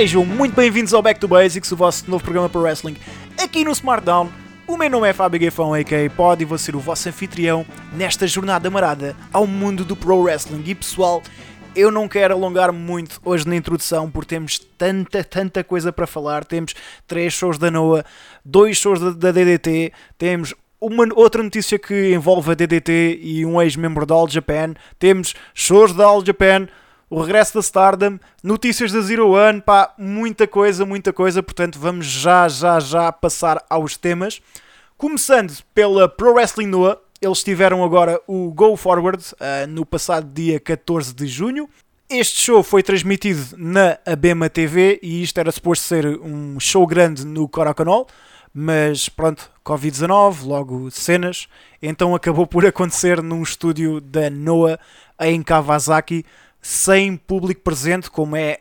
Sejam muito bem-vindos ao Back to Basics, o vosso novo programa para wrestling aqui no Smartdown. O meu nome é Fábio Gafão, a.k.a. Pod, e vou ser o vosso anfitrião nesta jornada marada ao mundo do pro wrestling. E pessoal, eu não quero alongar muito hoje na introdução, porque temos tanta, tanta coisa para falar. Temos três shows da Noah, dois shows da, da DDT, temos uma outra notícia que envolve a DDT e um ex-membro da All Japan, temos shows da All Japan, o regresso da Stardom, notícias da Zero One, pá, muita coisa, muita coisa, portanto vamos já, já, já passar aos temas. Começando pela Pro Wrestling Noah, eles tiveram agora o Go Forward uh, no passado dia 14 de junho. Este show foi transmitido na Abema TV e isto era suposto ser um show grande no Korakanol, mas pronto, Covid-19, logo cenas, então acabou por acontecer num estúdio da Noah em Kawasaki, sem público presente, como é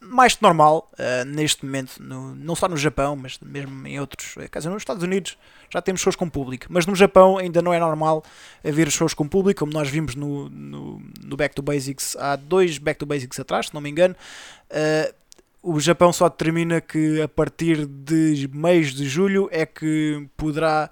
mais que normal uh, neste momento, no, não só no Japão, mas mesmo em outros, eh, quer dizer, nos Estados Unidos já temos shows com público, mas no Japão ainda não é normal haver shows com público, como nós vimos no, no, no Back to Basics, há dois Back to Basics atrás, se não me engano. Uh, o Japão só determina que a partir de mês de julho é que poderá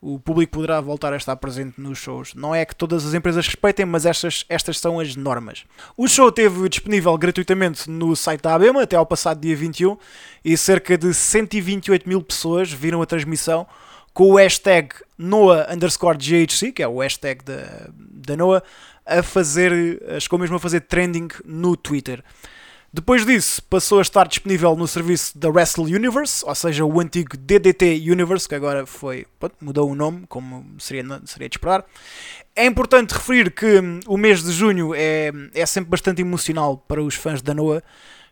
o público poderá voltar a estar presente nos shows. Não é que todas as empresas respeitem, mas estas, estas são as normas. O show esteve disponível gratuitamente no site da ABEMA até ao passado dia 21 e cerca de 128 mil pessoas viram a transmissão com o hashtag NOAA underscore GHC, que é o hashtag da, da NOAA, a fazer, chegou mesmo a fazer trending no Twitter. Depois disso, passou a estar disponível no serviço da Wrestle Universe, ou seja, o antigo DDT Universe, que agora foi pronto, mudou o nome, como seria, seria de esperar. É importante referir que hum, o mês de junho é, é sempre bastante emocional para os fãs da Noah,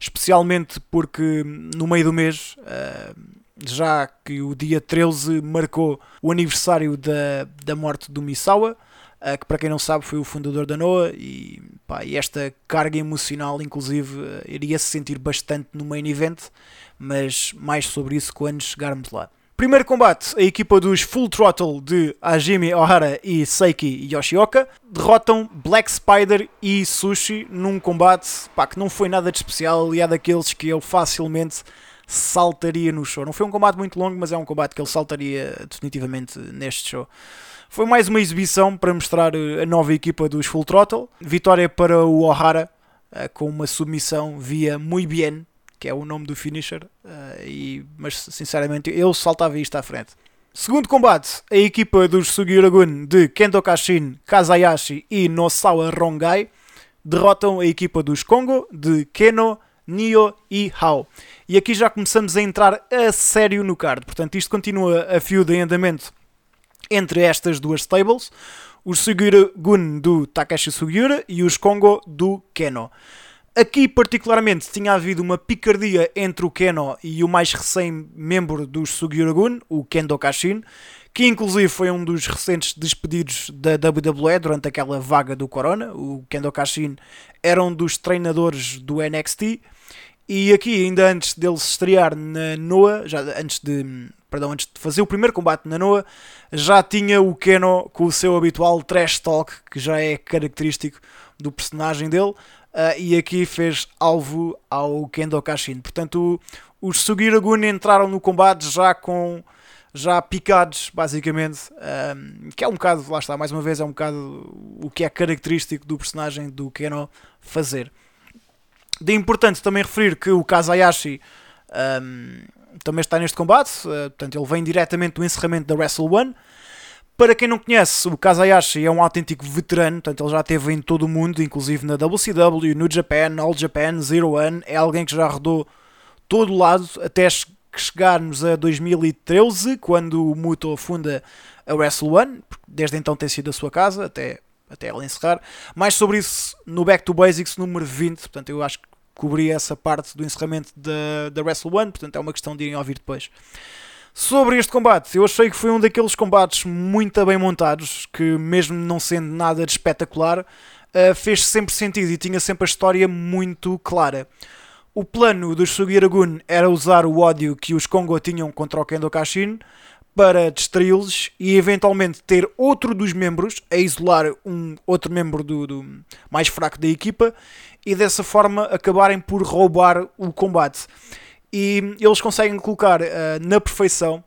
especialmente porque hum, no meio do mês, uh, já que o dia 13 marcou o aniversário da, da morte do Misawa, que para quem não sabe foi o fundador da Noah e, pá, e esta carga emocional inclusive uh, iria se sentir bastante no main event, mas mais sobre isso quando chegarmos lá. Primeiro combate, a equipa dos Full Throttle de Hajime Ohara e Seiki Yoshioka derrotam Black Spider e Sushi num combate pá, que não foi nada de especial é daqueles que eu facilmente saltaria no show. Não foi um combate muito longo, mas é um combate que ele saltaria definitivamente neste show. Foi mais uma exibição para mostrar eh, a nova equipa dos Full Throttle. Vitória para o O'Hara eh, com uma submissão via Muy Bien, que é o nome do finisher. Eh, mas sinceramente eu saltava isto à frente. Segundo combate, a equipa dos Sugiura-gun de Kendo Kashin, Kazayashi e Nosawa Rongai derrotam a equipa dos Kongo de Keno, Nio e Hao. E aqui já começamos a entrar a sério no card. Portanto, isto continua a fio de andamento entre estas duas stables, os Sugiura Gun do Takeshi Sugiura e os Kongo do Keno. Aqui, particularmente, tinha havido uma picardia entre o Keno e o mais recém-membro dos Sugiura Gun, o Kendo Kashin, que inclusive foi um dos recentes despedidos da WWE durante aquela vaga do Corona. O Kendo Kashin era um dos treinadores do NXT. E aqui, ainda antes dele se estrear na Noah, já antes de perdão, antes de fazer o primeiro combate na Noah, já tinha o Keno com o seu habitual trash talk, que já é característico do personagem dele, uh, e aqui fez alvo ao Kendo Kashin. Portanto, o, os Sugiragun entraram no combate já com já picados, basicamente, um, que é um bocado, lá está, mais uma vez, é um bocado o que é característico do personagem do Keno fazer. De importante também referir que o Kazayashi um, também está neste combate, uh, portanto ele vem diretamente do encerramento da Wrestle One. Para quem não conhece, o Kazayashi é um autêntico veterano, portanto ele já esteve em todo o mundo, inclusive na WCW, no Japan, All Japan, Zero One, é alguém que já rodou todo o lado até chegarmos a 2013, quando o Muto funda a Wrestle One, desde então tem sido a sua casa, até, até ela encerrar. Mais sobre isso no Back to Basics número 20, portanto eu acho que cobri essa parte do encerramento da, da Wrestle One, portanto é uma questão de irem ouvir depois. Sobre este combate, eu achei que foi um daqueles combates muito bem montados, que mesmo não sendo nada de espetacular, uh, fez sempre sentido e tinha sempre a história muito clara. O plano dos Sugiragun era usar o ódio que os Kongo tinham contra o Kendo Kashin para distraí-los e eventualmente ter outro dos membros a isolar um outro membro do, do, mais fraco da equipa e dessa forma acabarem por roubar o combate. E eles conseguem colocar uh, na perfeição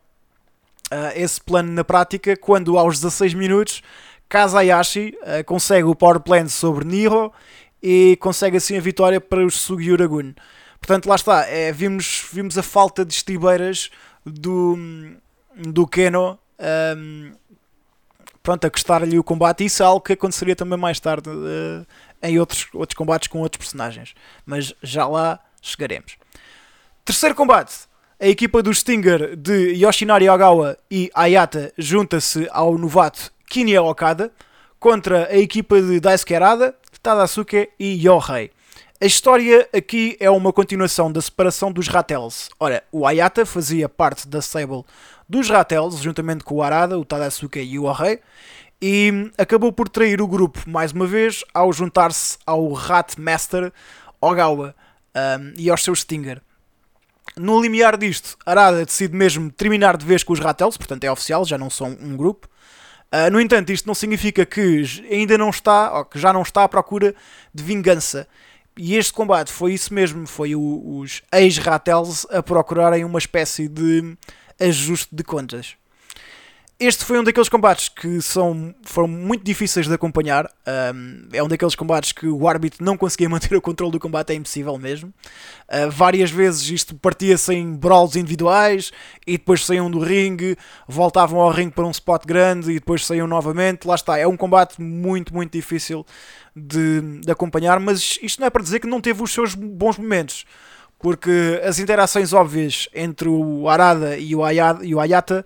uh, esse plano na prática quando aos 16 minutos Kazayashi uh, consegue o power plant sobre Niro e consegue assim a vitória para os Sugiura Gun. Portanto, lá está, é, vimos, vimos a falta de estibeiras do, do Keno um, pronto, a custar-lhe o combate. Isso é algo que aconteceria também mais tarde uh, em outros, outros combates com outros personagens. Mas já lá chegaremos. Terceiro combate. A equipa do Stinger de Yoshinari Ogawa e Ayata junta-se ao novato Kinya Okada contra a equipa de Daisuke Arada, Tadasuke e Yohei. A história aqui é uma continuação da separação dos Ratels. Ora, o Ayata fazia parte da stable dos Ratels, juntamente com o Arada, o Tadasuke e o Ohei, e acabou por trair o grupo mais uma vez ao juntar-se ao Rat Master Ogawa um, e aos seus Stinger. No limiar disto, Arada decide mesmo terminar de vez com os Ratels, portanto é oficial, já não são um grupo. Uh, no entanto, isto não significa que ainda não está, ou que já não está à procura de vingança. E este combate foi isso mesmo, foi o, os ex-Ratels a procurarem uma espécie de ajuste de contas. Este foi um daqueles combates que são, foram muito difíceis de acompanhar. Um, é um daqueles combates que o árbitro não conseguia manter o controle do combate, é impossível mesmo. Uh, várias vezes isto partia-se em brawls individuais e depois saíam do ringue, voltavam ao ringue para um spot grande e depois saíam novamente. Lá está, é um combate muito, muito difícil de, de acompanhar, mas isto não é para dizer que não teve os seus bons momentos porque as interações óbvias entre o Arada e o, Ayada, e o Ayata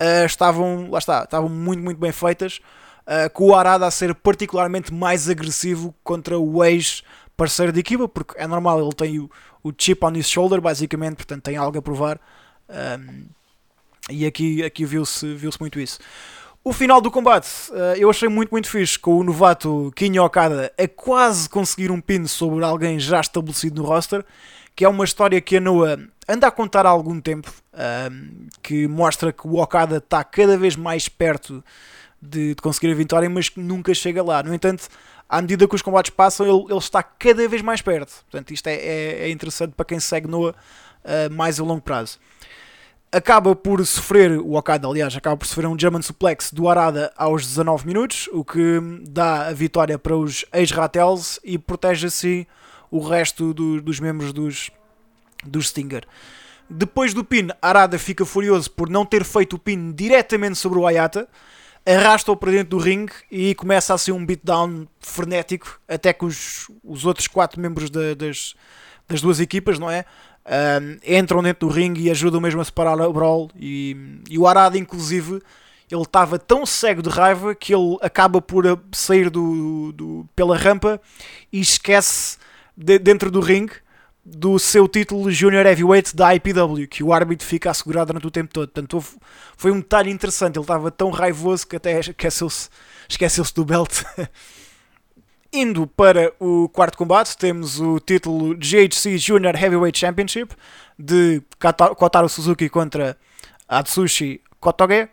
uh, estavam, lá está, estavam muito, muito bem feitas, uh, com o Arada a ser particularmente mais agressivo contra o ex-parceiro de equipa, porque é normal, ele tem o, o chip on his shoulder, basicamente, portanto tem algo a provar. Um, e aqui, aqui viu-se viu muito isso. O final do combate uh, eu achei muito, muito fixe, com o novato Kinyo Okada a quase conseguir um pin sobre alguém já estabelecido no roster, que é uma história que a Noah anda a contar há algum tempo, um, que mostra que o Okada está cada vez mais perto de, de, conseguir a vitória, mas que nunca chega lá. No entanto, à medida que os combates passam, ele, ele está cada vez mais perto. Portanto, isto é, é, é interessante para quem segue Noah uh, mais a longo prazo. Acaba por sofrer, o Okada, aliás, acaba por sofrer um German Suplex do Arada aos 19 minutos, o que dá a vitória para os ex-Ratels e protege assim o resto do, dos membros dos, dos Stinger. Depois do pin, Arada fica furioso por não ter feito o pin diretamente sobre o Ayata, arrasta-o para dentro do ringue e começa a ser um beatdown frenético até que os, os outros quatro membros da, das, das duas equipas, não é? Um, entram dentro do ringue e ajudam mesmo a separar a Brawl e, e o Arada inclusive ele estava tão cego de raiva que ele acaba por sair do, do pela rampa e esquece de, dentro do ringue do seu título Junior Heavyweight da IPW, que o árbitro fica assegurado durante o tempo todo. Portanto, foi um detalhe interessante. Ele estava tão raivoso que até esqueceu-se esqueceu do belt. Indo para o quarto combate, temos o título GHC Junior Heavyweight Championship de Kotaro Suzuki contra Atsushi Kotoge.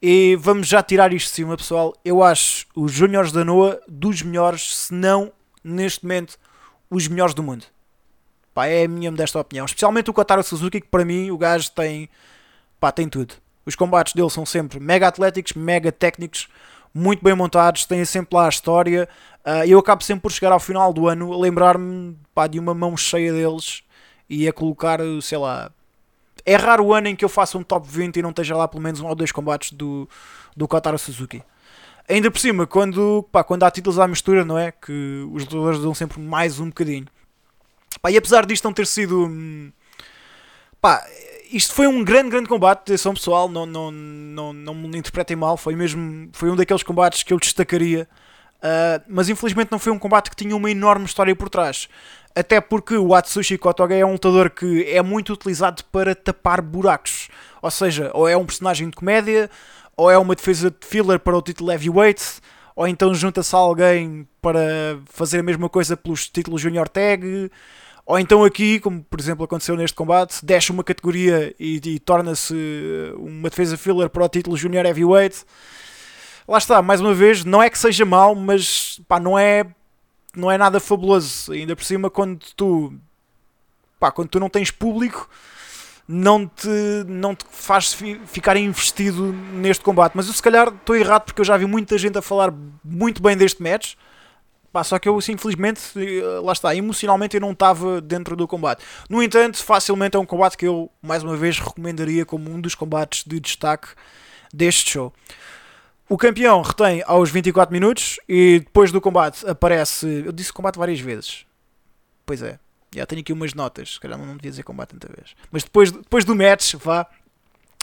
E vamos já tirar isto de cima, pessoal. Eu acho os Juniors da Noa dos melhores, se não neste momento os melhores do mundo. Pá, é a minha modesta opinião. Especialmente o Kotaro Suzuki, que para mim o gajo tem, pá, tem tudo. Os combates dele são sempre mega atléticos, mega técnicos, muito bem montados, têm sempre lá a história. Uh, eu acabo sempre por chegar ao final do ano a lembrar-me de uma mão cheia deles e a colocar, sei lá. É raro o ano em que eu faça um top 20 e não esteja lá pelo menos um ou dois combates do, do Kotaro Suzuki. Ainda por cima, quando, pá, quando há títulos à mistura, não é? Que os lutadores dão sempre mais um bocadinho. Pá, e apesar disto não ter sido. Hum, pá, isto foi um grande, grande combate, atenção pessoal, não, não, não, não me interpretem mal, foi mesmo. Foi um daqueles combates que eu destacaria. Uh, mas infelizmente não foi um combate que tinha uma enorme história por trás. Até porque o Atsushi Kotoge é um lutador que é muito utilizado para tapar buracos. Ou seja, ou é um personagem de comédia, ou é uma defesa de filler para o título heavyweight, ou então junta-se alguém para fazer a mesma coisa pelos títulos junior tag, Ou então aqui, como por exemplo aconteceu neste combate, desce uma categoria e, e torna-se uma defesa filler para o título Junior Heavyweight. Lá está, mais uma vez, não é que seja mau, mas pá, não é não é nada fabuloso. Ainda por cima quando tu pá, quando tu não tens público, não te, não te faz ficar investido neste combate. Mas eu se calhar estou errado porque eu já vi muita gente a falar muito bem deste match. Pá, só que eu, assim, infelizmente, eh, lá está, emocionalmente eu não estava dentro do combate. No entanto, facilmente é um combate que eu, mais uma vez, recomendaria como um dos combates de destaque deste show. O campeão retém aos 24 minutos e depois do combate aparece. Eu disse combate várias vezes. Pois é, já tenho aqui umas notas, se calhar não devia dizer combate tanta vez. Mas depois, depois do match, vá,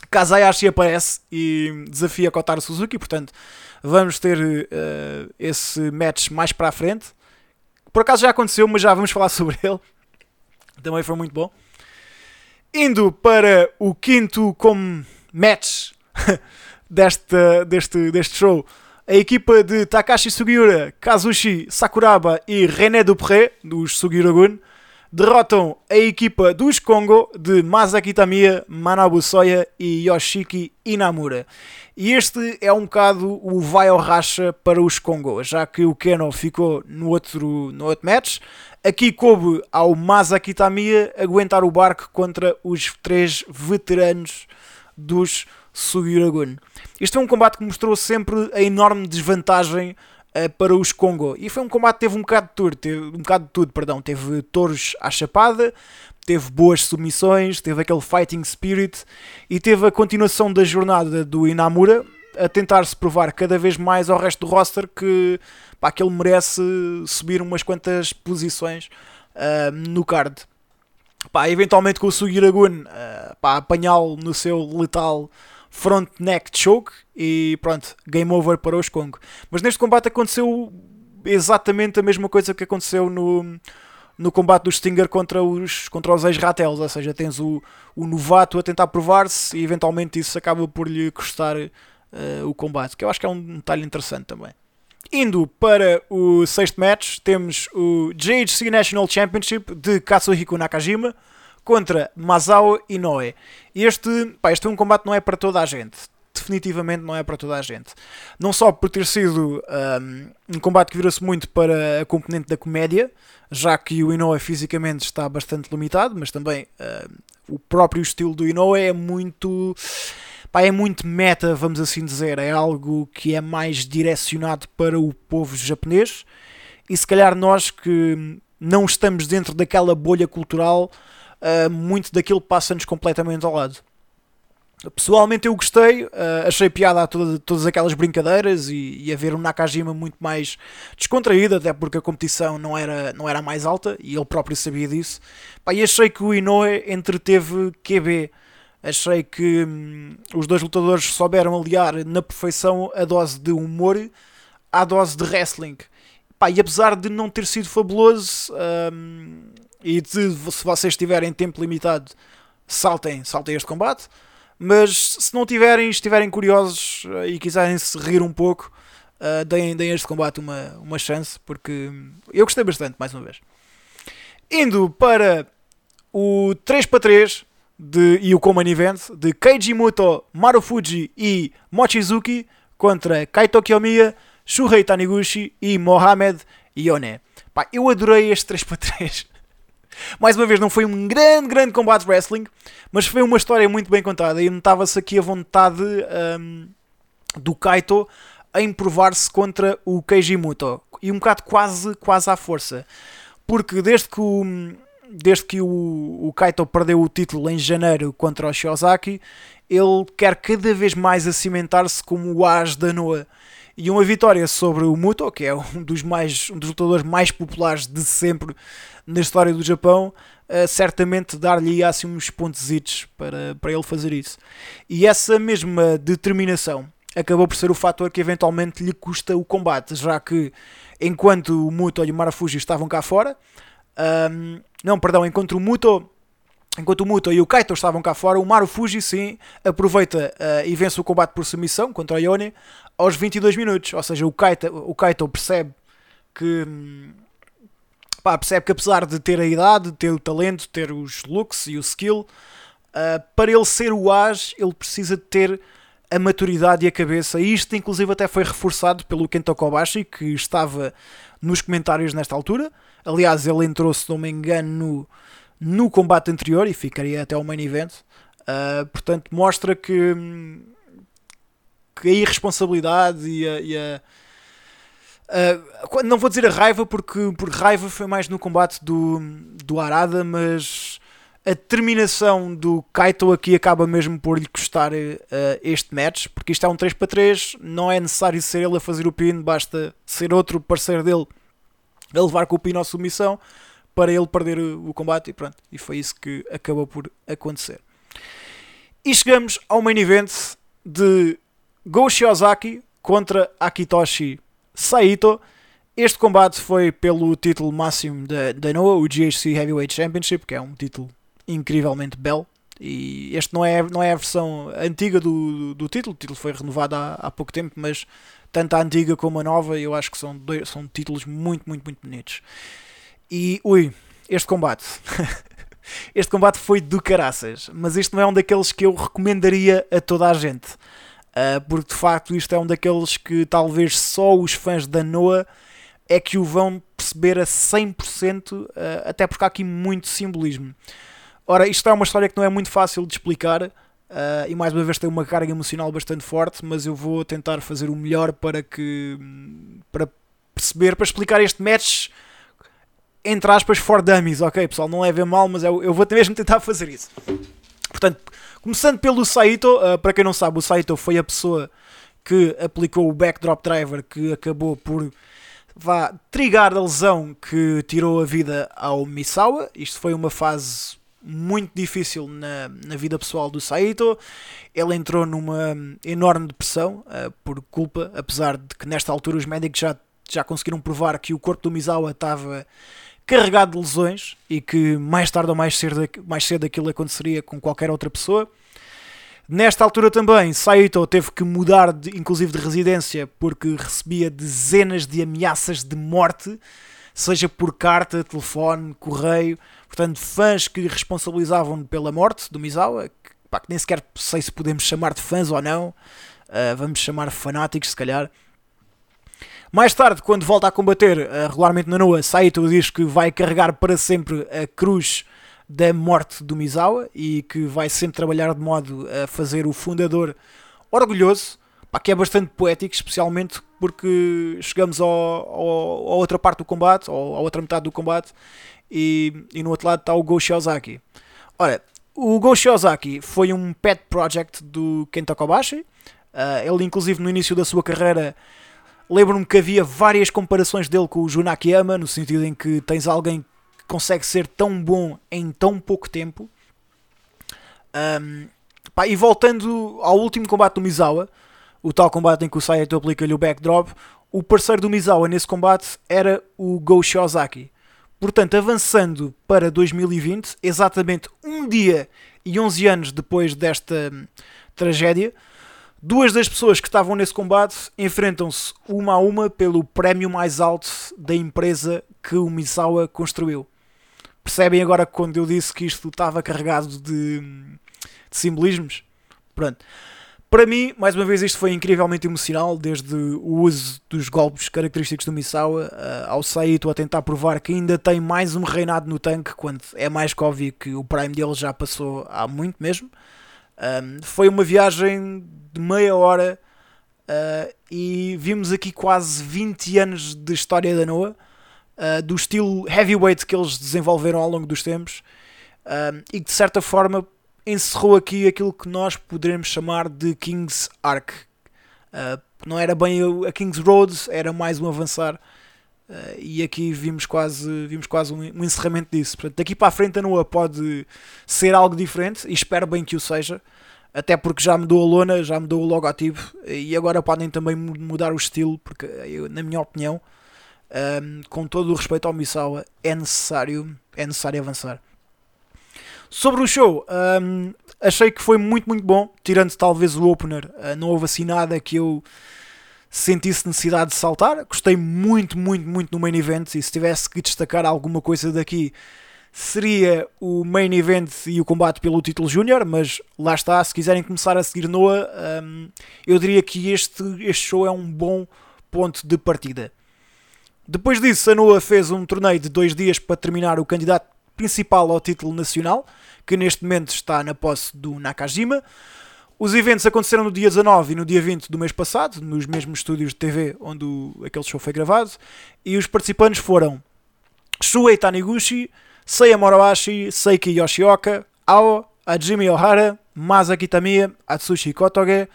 Kazayashi aparece e desafia Kotaro Suzuki, portanto vamos ter uh, esse match mais para a frente. Por acaso já aconteceu, mas já vamos falar sobre ele. Também foi muito bom. Indo para o quinto como match deste, deste, deste show, a equipa de Takashi Sugiura, Kazushi Sakuraba e René Dupré, dos Sugiura-gun, derrotam a equipa dos Kongo de Masaki Tamiya, Manabu Soya e Yoshiki Inamura. E este é um bocado o vai ao racha para os Kongo, já que o Keno ficou no outro, no outro match. Aqui coube ao Masaki Tamiya aguentar o barco contra os três veteranos dos Sugiragun. Este é um combate que mostrou sempre a enorme desvantagem uh, para os Congo. E foi um combate que teve um bocado de tudo, teve, um bocado de tudo, perdão. Teve touros à chapada, teve boas submissões, teve aquele fighting spirit e teve a continuação da jornada do Inamura a tentar se provar cada vez mais ao resto do roster que, pá, que ele merece subir umas quantas posições uh, no card. Pá, eventualmente com o Sugiragun uh, apanhá-lo no seu letal front neck choke e pronto, game over para os Kong. Mas neste combate aconteceu exatamente a mesma coisa que aconteceu no, no combate do Stinger contra os, contra os ex-Ratels, ou seja, tens o, o novato a tentar provar-se e eventualmente isso acaba por lhe custar uh, o combate, que eu acho que é um detalhe interessante também. Indo para o sexto match, temos o JHC National Championship de Katsuhiko Nakajima contra Masao Inoue. Este, pá, este é um combate não é para toda a gente. Definitivamente não é para toda a gente. Não só por ter sido um, um combate que virou-se muito para a componente da comédia, já que o Inoue fisicamente está bastante limitado, mas também o próprio estilo do Inoue é muito. Pá, é muito meta, vamos assim dizer. É algo que é mais direcionado para o povo japonês. E se calhar nós que não estamos dentro daquela bolha cultural uh, muito daquilo passa-nos completamente ao lado. Pessoalmente eu gostei, uh, achei piada a toda, todas aquelas brincadeiras e, e a ver um Nakajima muito mais descontraído, até porque a competição não era, não era mais alta e ele próprio sabia disso. Pá, e achei que o Inoue entreteve QB. Achei que hum, os dois lutadores souberam aliar na perfeição a dose de humor à dose de wrestling. Pá, e apesar de não ter sido fabuloso, hum, e de, se vocês tiverem tempo limitado, saltem, saltem este combate. Mas se não tiverem, estiverem curiosos eh, e quiserem se rir um pouco, uh, deem, deem este combate uma, uma chance, porque eu gostei bastante, mais uma vez. Indo para o 3 para 3 de, e o Common Event de Keiji Muto, Marufuji e Mochizuki contra Kaito Kiyomiya, Shuhei Taniguchi e Mohamed Yone. Pá, eu adorei este 3 para 3. Mais uma vez, não foi um grande, grande combate de wrestling, mas foi uma história muito bem contada e notava-se aqui a vontade um, do Kaito em provar-se contra o Keiji Muto e um bocado quase, quase à força, porque desde que o, desde que o, o Kaito perdeu o título em janeiro contra o Shiozaki, ele quer cada vez mais acimentar-se como o as da Noa. E uma vitória sobre o Muto, que é um dos, mais, um dos lutadores mais populares de sempre na história do Japão, uh, certamente dar-lhe assim uns pontos para, para ele fazer isso. E essa mesma determinação acabou por ser o fator que eventualmente lhe custa o combate, já que enquanto o Muto e o Marafuji estavam cá fora, um, não, perdão, enquanto o Muto Enquanto o Muto e o Kaito estavam cá fora, o Maru Fuji sim aproveita uh, e vence o combate por submissão contra o Ione aos 22 minutos. Ou seja, o Kaito, o Kaito percebe que, hum, pá, percebe que apesar de ter a idade, ter o talento, ter os looks e o skill, uh, para ele ser o As, ele precisa de ter a maturidade e a cabeça. E isto, inclusive, até foi reforçado pelo Kento Kobashi, que estava nos comentários nesta altura. Aliás, ele entrou, se não me engano, no, no combate anterior e ficaria até o main event. Uh, portanto, mostra que, que a irresponsabilidade e a, e a Uh, não vou dizer a raiva, porque, porque raiva foi mais no combate do, do Arada, mas a determinação do Kaito aqui acaba mesmo por lhe custar uh, este match, porque isto é um 3 para 3, não é necessário ser ele a fazer o pin, basta ser outro parceiro dele a levar com o pin à submissão para ele perder o, combate e pronto. E foi isso que acabou por acontecer. E chegamos ao main event de Go Shiozaki contra Akitoshi Saito. Este combate foi pelo título máximo da, da Noah, o GHC Heavyweight Championship, que é um título incrivelmente belo. E este não é, não é a versão antiga do, do, do título, o título foi renovado há, há pouco tempo, mas tanto a antiga como a nova, eu acho que são, dois, são títulos muito, muito, muito bonitos. E, ui, este combate. este combate foi do caraças, mas este não é um daqueles que eu recomendaria a toda a gente. Uh, porque de facto isto é um daqueles que talvez só os fãs da Noah é que o vão perceber a 100%, uh, ah, até porque há aqui muito simbolismo. Ora, isto é uma história que não é muito fácil de explicar uh, e mais uma vez tem uma carga emocional bastante forte, mas eu vou tentar fazer o melhor para que para perceber, para explicar este match entre aspas for dummies, ok pessoal, não levem mal, mas eu, eu vou mesmo tentar fazer isso. Portanto, Começando pelo Saito, uh, para quem não sabe, o Saito foi a pessoa que aplicou o backdrop driver que acabou por vá trigar a lesão que tirou a vida ao Misawa. Isto foi uma fase muito difícil na, na vida pessoal do Saito. Ele entrou numa enorme depressão uh, por culpa, apesar de que nesta altura os médicos já, já conseguiram provar que o corpo do Misawa estava carregado de lesões e que mais tarde ou mais cedo, mais cedo aquilo aconteceria com qualquer outra pessoa. Nesta altura também, Saito teve que mudar, de, inclusive de residência, porque recebia dezenas de ameaças de morte, seja por carta, telefone, correio. Portanto, fãs que responsabilizavam pela morte do Misawa, que, pá, que nem sequer sei se podemos chamar de fãs ou não, uh, vamos chamar fanáticos, se calhar mais tarde, quando volta a combater uh, regularmente na Noa, Saito diz que vai carregar para sempre a cruz da morte do Misawa e que vai sempre trabalhar de modo a fazer o fundador orgulhoso, pá, que é bastante poético, especialmente porque chegamos ao, ao, à outra parte do combate, ou à outra metade do combate, e, e no outro lado está o Go Shiozaki. Ora, o Go Shiozaki foi um pet project do Kenta Kobashi. Uh, ele, inclusive, no início da sua carreira, Lembro-me que havia várias comparações dele com o Junakiyama, no sentido em que tens alguém que consegue ser tão bom em tão pouco tempo. Um, pá, e voltando ao último combate do Misawa, o tal combate em que o Saito aplica-lhe o backdrop, o parceiro do Misawa nesse combate era o Go Shiozaki. Portanto, avançando para 2020, exatamente um dia e 11 anos depois desta hum, tragédia, Duas das pessoas que estavam nesse combate enfrentam-se uma a uma pelo prémio mais alto da empresa que o Misawa construiu. Percebem agora quando eu disse que isto estava carregado de, de simbolismos? Pronto. Para mim, mais uma vez, isto foi incrivelmente emocional, desde o uso dos golpes característicos do Misawa uh, ao Saito a tentar provar que ainda tem mais um reinado no tanque, quando é mais que óbvio que o prime dele já passou há muito mesmo. Um, foi uma viagem de meia hora uh, e vimos aqui quase 20 anos de história da Noah, uh, do estilo heavyweight que eles desenvolveram ao longo dos tempos e que de certa forma encerrou aqui aquilo que nós poderemos chamar de King's Arc. Uh, não era bem a King's Road, era mais um avançar. Uh, e aqui vimos quase, vimos quase um, um, encerramento disso. Portanto, daqui para a frente a Noah pode ser algo diferente e espero bem que o seja. Até porque já mudou a lona, já mudou o logotipo e agora podem também mudar o estilo, porque eu, na minha opinião, um, com todo o respeito ao Misawa, é necessário, é necessário avançar. Sobre o show, um, achei que foi muito, muito bom, tirando talvez o opener. Uh, não houve assim nada que eu senti-se necessidade de saltar. Gostei muito, muito, muito no main event e se tivesse que destacar alguma coisa daqui seria o main event e o combate pelo título júnior, mas lá está, se quiserem começar a seguir Noah, um, eu diria que este, este show é um bom ponto de partida. Depois disso, a Noah fez um torneio de dois dias para terminar o candidato principal ao título nacional, que neste momento está na posse do Nakajima. Os eventos aconteceram no dia 19 e no dia 20 do mês passado, nos mesmos estúdios de TV onde o, aquele show foi gravado, e os participantes foram Shuei Taniguchi, Seiya Morohashi, Seiki Yoshioka, Ao, Hajime Ohara, Masaki Tamiya, Atsushi Kotoge,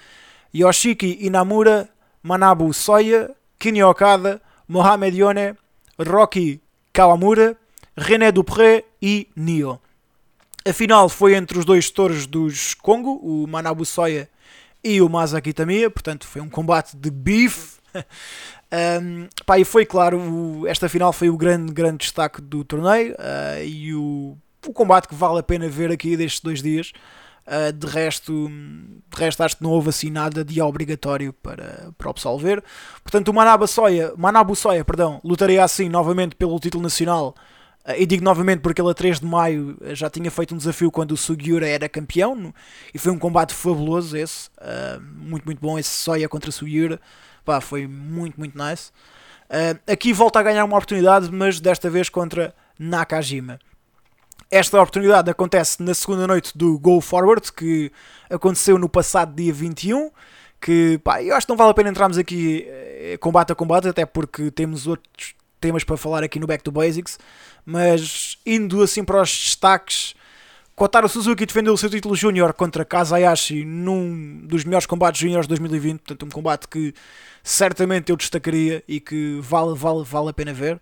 Yoshiki Inamura, Manabu Soya, Kinyo Okada, Mohamed Yone, Rocky Kawamura, René Dupré e Nio. A final foi entre os dois touros dos Congo, o Manabu Soya e o Masaki Tamiya, portanto foi um combate de bife. um, pá, e foi claro, o, esta final foi o grande, grande destaque do torneio uh, e o, o combate que vale a pena ver aqui destes dois dias. Uh, de, resto, de resto, acho que não houve assim nada de obrigatório para, para o pessoal ver. Portanto, o Manabu Soya, Manabu Soya perdão, lutaria assim novamente pelo título nacional e digo novamente porque ele a 3 de maio eh, já tinha feito um desafio quando o Sugiura era campeão e foi um combate fabuloso esse, uh, muito muito bom esse Soya contra Sugiura, pá, foi muito muito nice. Uh, aqui volta a ganhar uma oportunidade, mas desta vez contra Nakajima. Esta oportunidade acontece na segunda noite do Go Forward, que aconteceu no passado dia 21. Que pá, eu acho que não vale a pena entrarmos aqui combate a combate, até porque temos outros temas para falar aqui no Back to Basics. Mas indo assim para os destaques, Kotaro Suzuki defendeu o seu título júnior contra Kazayashi num dos melhores combates júniores de 2020, portanto um combate que certamente eu destacaria e que vale, vale, vale a pena ver.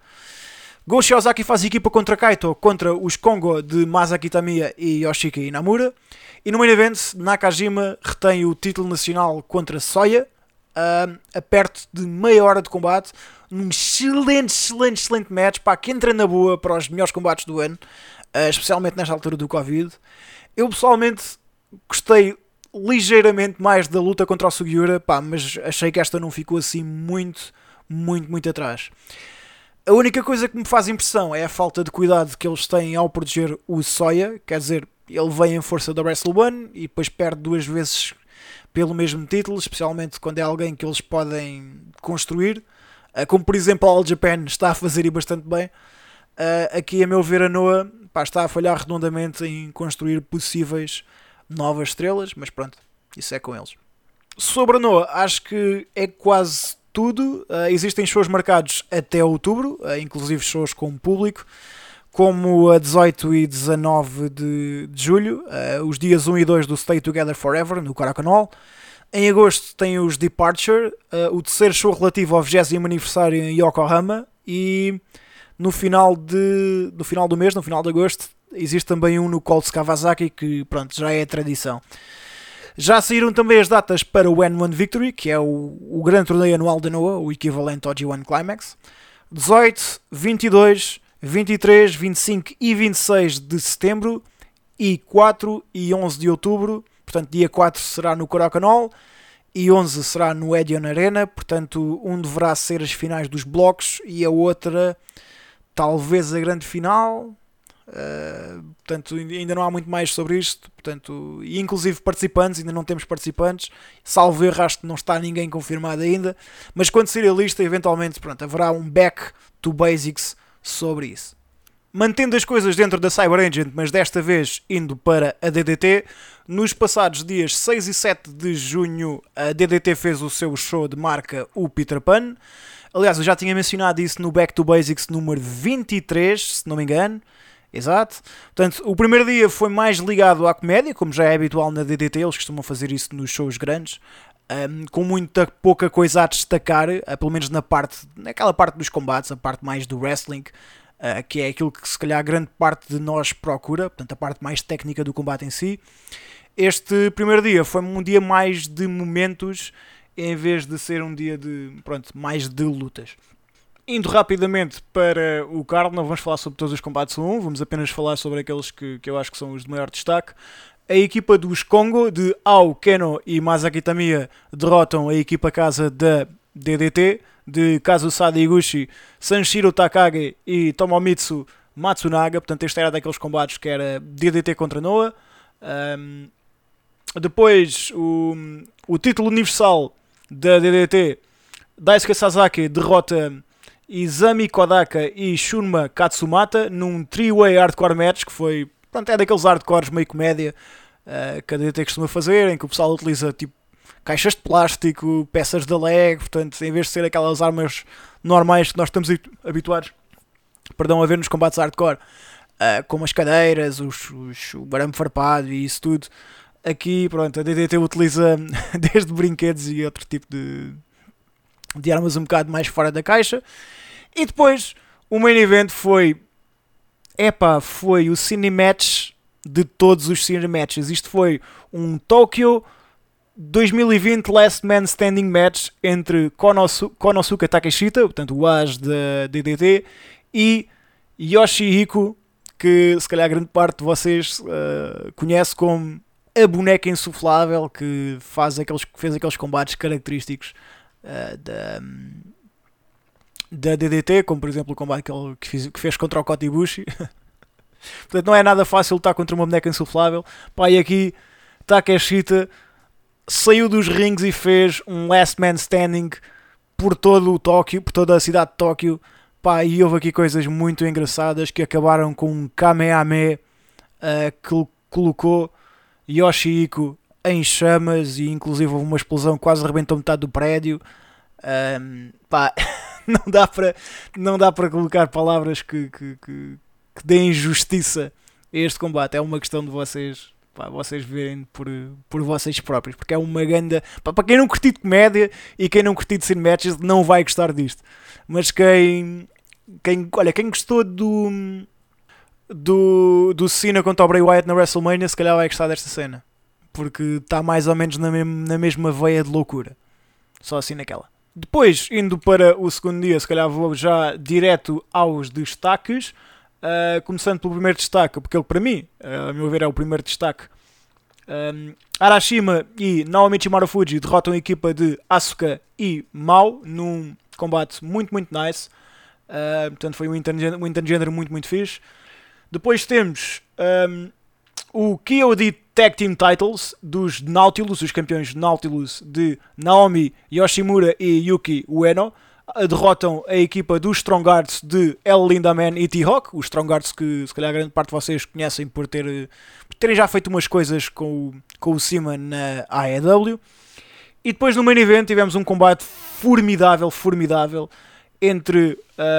Go Shiozaki faz equipa contra Kaito contra os Kongo de Masaki Tamiya e Yoshiki Inamura. E no main event, Nakajima retém o título nacional contra Soya, uh, a perto de meia hora de combate, num excelente, excelente, excelente match, pá, que entra na boa para os melhores combates do ano, uh, especialmente nesta altura do Covid. Eu pessoalmente gostei ligeiramente mais da luta contra o Sugiura, pá, mas achei que esta não ficou assim muito, muito, muito atrás. A única coisa que me faz impressão é a falta de cuidado que eles têm ao proteger o Soya, quer dizer, ele vem em força da Wrestle One e depois perde duas vezes pelo mesmo título, especialmente quando é alguém que eles podem construir, como por exemplo a All Japan está a fazer e bastante bem. Uh, aqui, a meu ver, a Noah pá, está a falhar redondamente em construir possíveis novas estrelas, mas pronto, isso é com eles. Sobre a Noah, acho que é quase tudo. Uh, existem shows marcados até outubro, inclusive shows com público como a 18 e 19 de, de julho, uh, os dias 1 e 2 do Stay Together Forever, no Caracanol. Em agosto tem os Departure, uh, o terceiro show relativo ao 20 aniversário em Yokohama. E no final, de, no final do mês, no final de agosto, existe também um no Colts Kawasaki, que pronto, já é tradição. Já saíram também as datas para o N1 Victory, que é o, o grande torneio anual da NOAA, o equivalente ao G1 Climax. 18, 22, 23, 25 e 26 de setembro e 4 e 11 de outubro. Portanto, dia 4 será no Coracanol e 11 será no Edion Arena. Portanto, um deverá ser as finais dos blocos e a outra, talvez a grande final. Uh, portanto, ainda não há muito mais sobre isto. Portanto, e inclusive participantes, ainda não temos participantes. Salvo erro, acho que não está ninguém confirmado ainda. Mas quando sair a lista, eventualmente, pronto, haverá um back to basics sobre isso. Mantendo as coisas dentro da Cyber Agent, mas desta vez indo para a DDT, nos passados dias 6 e 7 de junho, a DDT fez o seu show de marca, o Peter Pan. Aliás, eu já tinha mencionado isso no Back to Basics número 23, se não me engano. Exato. Portanto, o primeiro dia foi mais ligado à comédia, como já é habitual na DDT, eles costumam fazer isso nos shows grandes, um, com muita pouca coisa a destacar, pelo menos na parte, naquela parte dos combates, a parte mais do wrestling, uh, que é aquilo que se calhar grande parte de nós procura, portanto a parte mais técnica do combate em si. Este primeiro dia foi um dia mais de momentos em vez de ser um dia de, pronto, mais de lutas. Indo rapidamente para o card, não vamos falar sobre todos os combates 1, vamos apenas falar sobre aqueles que, que eu acho que são os de maior destaque a equipa dos Congo, de Ao, Keno e Masaki Tamiya, derrotam a equipa casa da DDT de Kazusada Iguchi, Sanshiro Takage e Tomomitsu Matsunaga. Portanto, este era daqueles combates que era DDT contra Noah. Um, depois, o, o título universal da DDT, Daisuke Sasaki derrota Izami Kodaka e Shunma Katsumata num three-way hardcore match que foi, pronto, é daqueles hardcores meio comédia uh, que a DDT costuma fazer, em que o pessoal utiliza tipo caixas de plástico, peças de leg, portanto, em vez de ser aquelas armas normais que nós estamos habituados perdão, a ver nos combates hardcore, uh, como as cadeiras, os, os, o barame farpado e isso tudo. Aqui, pronto, a DDT utiliza desde brinquedos e outro tipo de, de armas um bocado mais fora da caixa. E depois, o main event foi. Epá, foi o Cinematch de todos os Cinematches. Isto foi um Tokyo 2020 Last Man Standing Match entre Konosu, Konosuke Takeshita, portanto o as da DDT, e Yoshihiko, que se calhar grande parte de vocês uh, conhece como a boneca insuflável que faz aqueles, fez aqueles combates característicos uh, da, da DDT, como por exemplo o combate que, ele, que, fiz, que fez contra o Kotibushi. Portanto, não é nada fácil lutar contra uma boneca insuflável. Pá, e aqui Takeshita saiu dos rings e fez um last man standing por todo o Tóquio, por toda a cidade de Tóquio. Pá, e houve aqui coisas muito engraçadas que acabaram com um Kamehameha uh, que colocou Yoshihiko em chamas e inclusive houve uma explosão que quase arrebentou metade do prédio. Um, pá, não dá para não dá para colocar palavras que, que, que, que deem justiça a este combate. É uma questão de vocês pá, vocês verem por, por vocês próprios, porque é uma ganda. Para quem não curtiu de comédia e quem não curtiu de cinematches não vai gostar disto. Mas quem, quem, olha, quem gostou do do, do Cena contra o Bray Wyatt na WrestleMania, se calhar vai gostar desta cena. Porque está mais ou menos na, na mesma veia de loucura. Só assim naquela. Depois, indo para o segundo dia, se calhar vou já direto aos destaques. Uh, começando pelo primeiro destaque, porque ele para mim, uh, a meu ver, é o primeiro destaque. Um, Arashima e Naomi Chimarufuji derrotam a equipa de Asuka e Mao num combate muito, muito nice. Uh, portanto, foi um intergênero, um intergênero muito, muito fixe. Depois temos um, o KOD Tag Team Titles dos Nautilus, os campeões Nautilus de Naomi Yoshimura e Yuki Ueno. Derrotam a equipa dos Strong Arts de El Lindaman e T-Hawk. Os Strong Arts que se calhar grande parte de vocês conhecem por, ter, por terem já feito umas coisas com, o, com o Cima na AEW. E depois no main event tivemos um combate formidável, formidável entre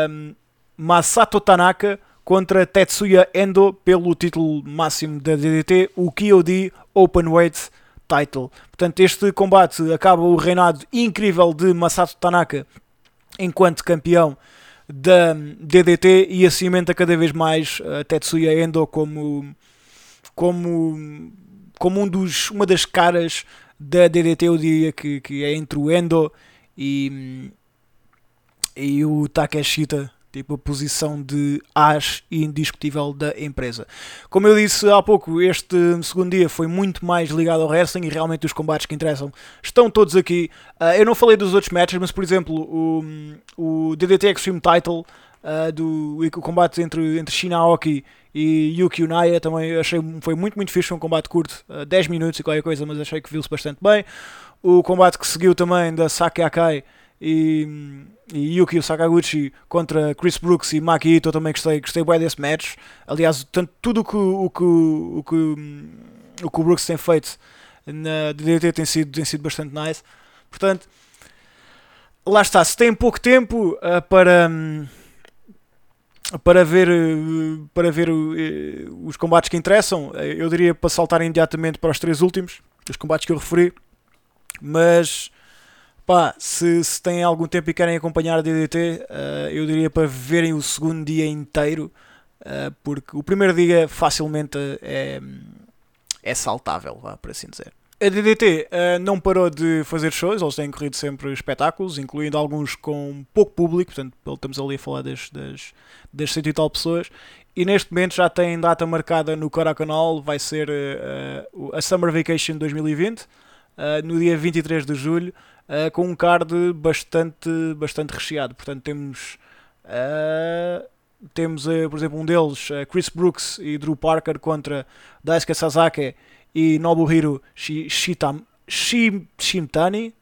um, Masato Tanaka contra Tetsuya Endo pelo título máximo da DDT, o KOD Openweight Title. Portanto, este combate acaba o reinado incrível de Masato Tanaka enquanto campeão da DDT e acimenta cada vez mais uh, Tetsuya Endo como, como, como um dos, uma das caras da DDT, eu diria que, que é entre o Endo e, e o Takeshita, tipo a posição de as indiscutível da empresa. Como eu disse há pouco, este segundo dia foi muito mais ligado ao wrestling e realmente os combates que interessam estão todos aqui. Uh, eu não falei dos outros matches, mas por exemplo, o, o DDT Extreme Title. Uh, do o combate entre, entre Shinaoki e Yuki Unaya também achei foi muito muito fixe, foi um combate curto, uh, 10 minutos e qualquer coisa, mas achei que viu-se bastante bem. O combate que seguiu também da Saki Akai e, e Yuki Sakaguchi contra Chris Brooks e Maki Ito também gostei, gostei bem desse match. Aliás, tanto, tudo o que, o, que, o, que, o que o Brooks tem feito na DDT tem sido, tem sido bastante nice. Portanto, lá está. Se tem pouco tempo uh, para. Um, para ver, para ver uh, os combates que interessam, eu diria para saltar imediatamente para os três últimos, os combates que eu referi. Mas Pá, se, se têm algum tempo e querem acompanhar a DDT, uh, eh, eu diria para verem o segundo dia inteiro, uh, porque o primeiro dia facilmente é, é saltável, vá, por assim dizer. A DDT uh, eh, não parou de fazer shows, eles têm corrido sempre espetáculos, incluindo alguns com pouco público, portanto, estamos ali a falar das, das, das cento e tal pessoas, e neste momento já tem data marcada no Caracanal, vai ser a Summer Vacation 2020, no dia 23 de julho. Uh, com um card bastante, bastante recheado. Portanto, temos, uh, temos uh, por exemplo, um deles, Chris Brooks e Drew Parker contra Daisuke Sasaki e Nobuhiro Shitam, Shim, Shimtani.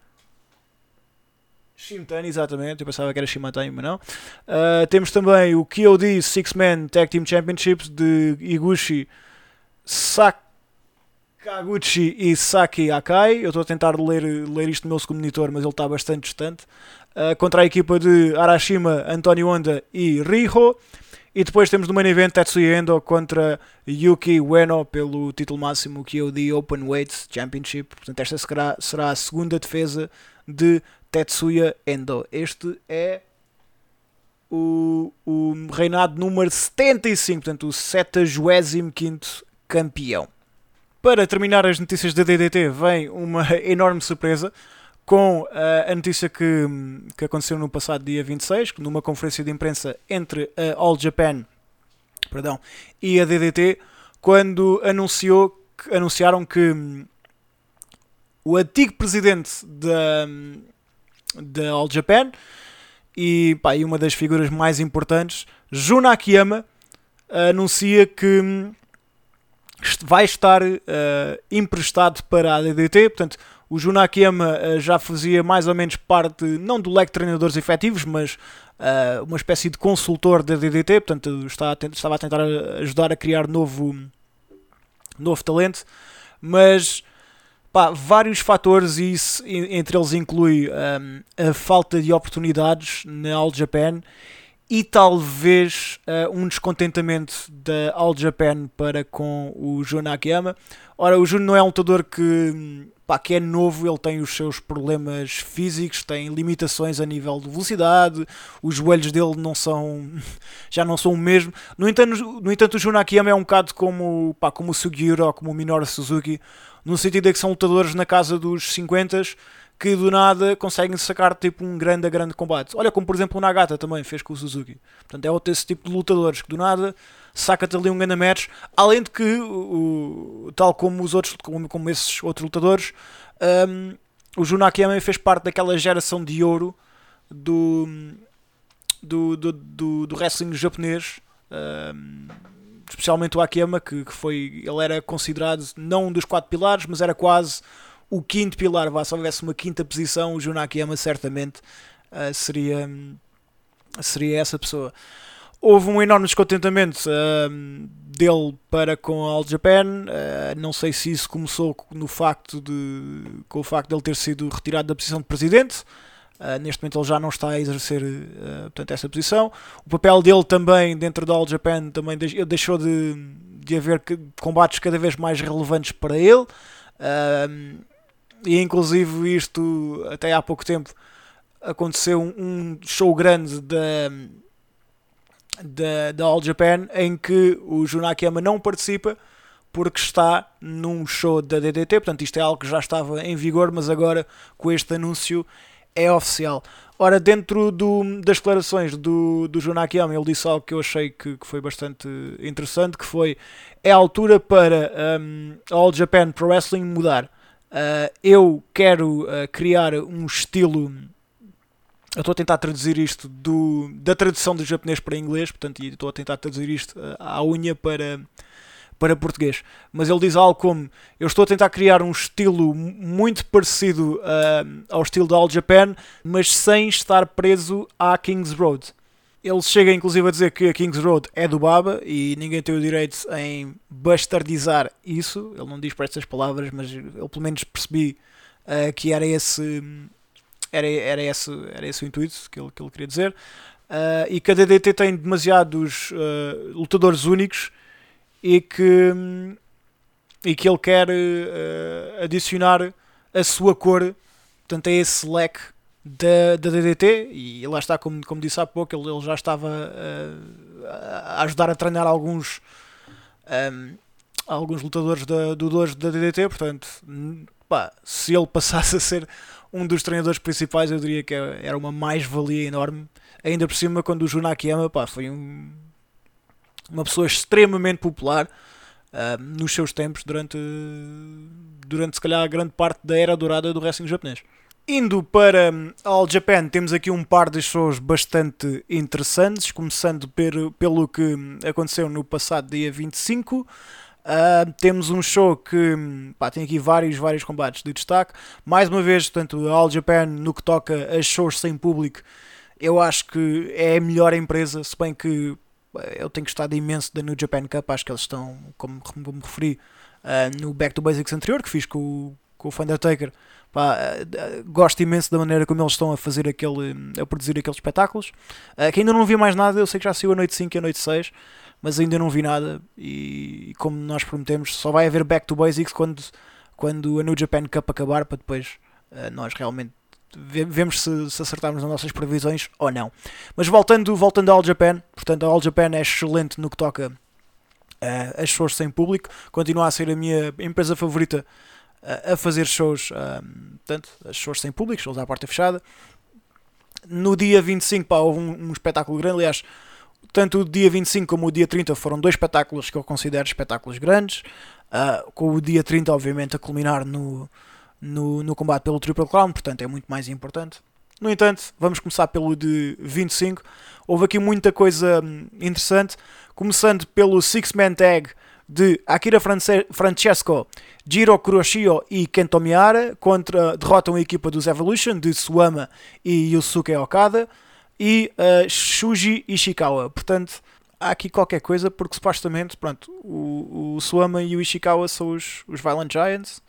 Shimtani, exatamente, eu pensava que era Shimatani, mas não. Temos também o KOD Six Man Tag Team Championships de Iguchi Sakaguchi e Saki Akai. Eu estou a tentar ler, ler isto no meu segundo monitor, mas ele está bastante distante. Uh, contra a equipa de Arashima, Antonio Honda e Riho. E depois temos no main event Tetsuya Endo contra Yuki Ueno pelo título máximo que é o The Open Weight Championship. Portanto, esta será, será a segunda defesa de Tetsuya Endo. Este é o, o reinado número 75, portanto, o 75 campeão. Para terminar as notícias da DDT, vem uma enorme surpresa com uh, a notícia que, que aconteceu no passado dia 26, numa conferência de imprensa entre a All Japan perdão, e a DDT, quando anunciou, anunciaram que hum, o antigo presidente da, hum, da All Japan e, pá, e uma das figuras mais importantes, Jun Akiyama, anuncia que hum, vai estar uh, emprestado para a DDT, portanto o Junakiyama uh, já fazia mais ou menos parte, não do leque de treinadores efetivos, mas uh, uma espécie de consultor da DDT, portanto está a estava a tentar ajudar a criar novo, novo talento, mas pá, vários fatores, e isso, entre eles inclui um, a falta de oportunidades na All Japan e talvez uh, um descontentamento da All Japan para com o Jun Akiyama. Ora, o Jun não é um lutador que, pá, que é novo, ele tem os seus problemas físicos, tem limitações a nível de velocidade, os joelhos dele não são, já não são o mesmo. No entanto, no entanto o Jun Akiyama é um bocado como, pá, como o Sugiura ou como o Minoru Suzuki, no sentido de que são lutadores na casa dos 50 que do nada conseguem sacar tipo um grande a grande combate. Olha como por exemplo o Nagata também fez com o Suzuki. Portanto, é outro esse tipo de lutadores que do nada saca-te ali um grande match, além de que, o, tal como os outros, como, como esses outros lutadores, um, o Junakiyama fez parte daquela geração de ouro do, do, do, do, do wrestling japonês. Um, especialmente o Akiyama, que, que foi, ele era considerado não um dos quatro pilares, mas era quase o quinto pilar, vá, se houvesse uma quinta posição, o Junakiyama certamente uh, seria, seria essa pessoa. Houve um enorme descontentamento uh, dele para com a All Japan. Uh, não sei se isso começou no facto de, com o facto de ele ter sido retirado da posição de presidente. Uh, neste momento ele já não está a exercer uh, portanto, essa posição. O papel dele também dentro da All Japan também deixou de, de haver combates cada vez mais relevantes para ele. E inclusive isto até há pouco tempo aconteceu um, show grande da, da, All Japan em que o Junakiyama não participa porque está num show da DDT, portanto isto é algo que já estava em vigor, mas agora com este anúncio é oficial. Ora, dentro do, das declarações do, do Junakiyama, ele disse algo que eu achei que, que foi bastante interessante, que foi é a altura para um, All Japan Pro Wrestling mudar. Uh, eu quero uh, criar um estilo. Eu estou a tentar traduzir isto do, da tradução do japonês para inglês, portanto, estou a tentar traduzir isto uh, à unha para, para português. Mas ele diz algo como: Eu estou a tentar criar um estilo muito parecido ao estilo da All Japan, mas sem estar preso à King's Road. Ele chega inclusive a dizer que a Kings Road é do Baba e ninguém tem o direito em bastardizar isso. Ele não diz para estas palavras, mas eu pelo menos percebi uh, que era esse, era, era, esse, era esse o intuito que ele, que ele queria dizer. Uh, e que a DDT tem demasiados uh, lutadores únicos e que, e que ele quer adicionar a sua cor, portanto, é esse leque da, da DDT e lá está, como, como disse há pouco, ele, ele já estava uh, a ajudar a treinar alguns um, alguns lutadores da, do dojo da DDT, portanto pá, se ele passasse a ser um dos treinadores principais eu diria que era uma mais-valia enorme, ainda por cima quando o Junakiyama pá, foi um, uma pessoa extremamente popular uh, nos seus tempos durante durante se calhar grande parte da era dourada do wrestling japonês. Indo para hum, All Japan, temos aqui um par de shows bastante interessantes, começando per, pelo que hum, aconteceu no passado dia 25. Uh, temos um show que hum, pá, tem aqui vários, vários combates de destaque. Mais uma vez, portanto, a All Japan, no que toca a shows sem público, eu acho que é a melhor empresa, se bem que eu tenho gostado imenso da New Japan Cup, acho que eles estão, como, como me referi, uh, no Back to Basics anterior, que fiz com com o Undertaker. Pá, uh, gosto imenso da maneira como eles estão a fazer aquele, a produzir aqueles espetáculos. Uh, que ainda não vi mais nada, eu sei que já saiu a noite 5 e a noite 6, mas ainda não vi nada. E como nós prometemos, só vai haver Back to Basics quando, quando a New Japan Cup acabar, para depois nós realmente vemos se, se, acertarmos nas nossas previsões ou não. Mas voltando, voltando ao All Japan, portanto, a All Japan é excelente no que toca uh, as shows sem público, continua a ser a minha empresa favorita uh, a fazer shows, uh, portanto, shows sem público, shows à porta fechada. No dia 25 pá, houve um, um espetáculo grande, aliás, tanto o dia 25 como o dia 30 foram dois espetáculos que eu considero espetáculos grandes, uh, com o dia 30 obviamente a culminar no, no, no combate pelo Triple Crown, portanto é muito mais importante. No entanto, vamos começar pelo de 25. Houve aqui muita coisa hum, interessante, começando pelo Six Man Tag de Akira France Francesco, Jiro Kuroshio e Kento Miyara contra derrotam a equipa dos Evolution de Suama e Yusuke Okada e uh, Shuji Ishikawa. Portanto, há aqui qualquer coisa porque supostamente, pronto, o, o Suama e o Ishikawa são os, os Violent Giants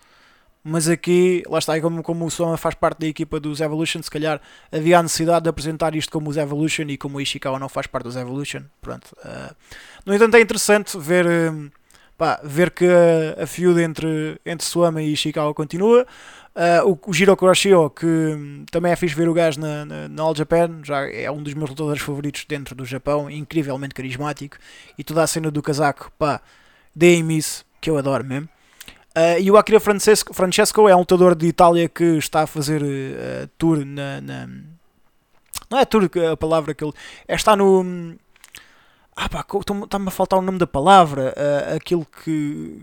mas aqui, lá está, como, como o Soma faz parte da equipa dos Evolution, se calhar havia a necessidade de apresentar isto como os Evolution e como o Ishikawa não faz parte dos Evolution. Pronto. Uh, no entanto, é interessante ver, uh, pá, ver que a, a feud entre, entre Suama e Ishikawa continua. Uh, o, o Jiro Kuroshio, que um, também é fixe ver o gajo na, na, na, All Japan, já é um dos meus lutadores favoritos dentro do Japão, incrivelmente carismático. E toda a cena do casaco, pá, deem-me isso, que eu adoro mesmo. Uh, e o Akira Francesco, Francesco é um lutador de Itália que está a fazer uh, tour na, na, Não é tour a palavra que ele. É, está no. Ah pá, está-me a faltar o nome da palavra. Uh, aquilo que.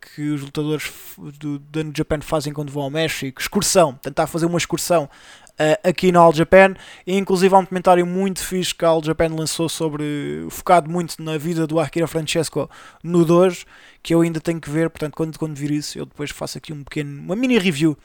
que os lutadores do, New Japan fazem quando vão ao México. Excursão. Tentar fazer uma excursão uh, aqui na All Japan. E inclusive há um comentário muito fixe que a All Japan lançou sobre. focado muito na vida do Akira Francesco no Dojo, que eu ainda tenho que ver. Portanto, quando, quando vir isso, eu depois faço aqui um pequeno. uma mini review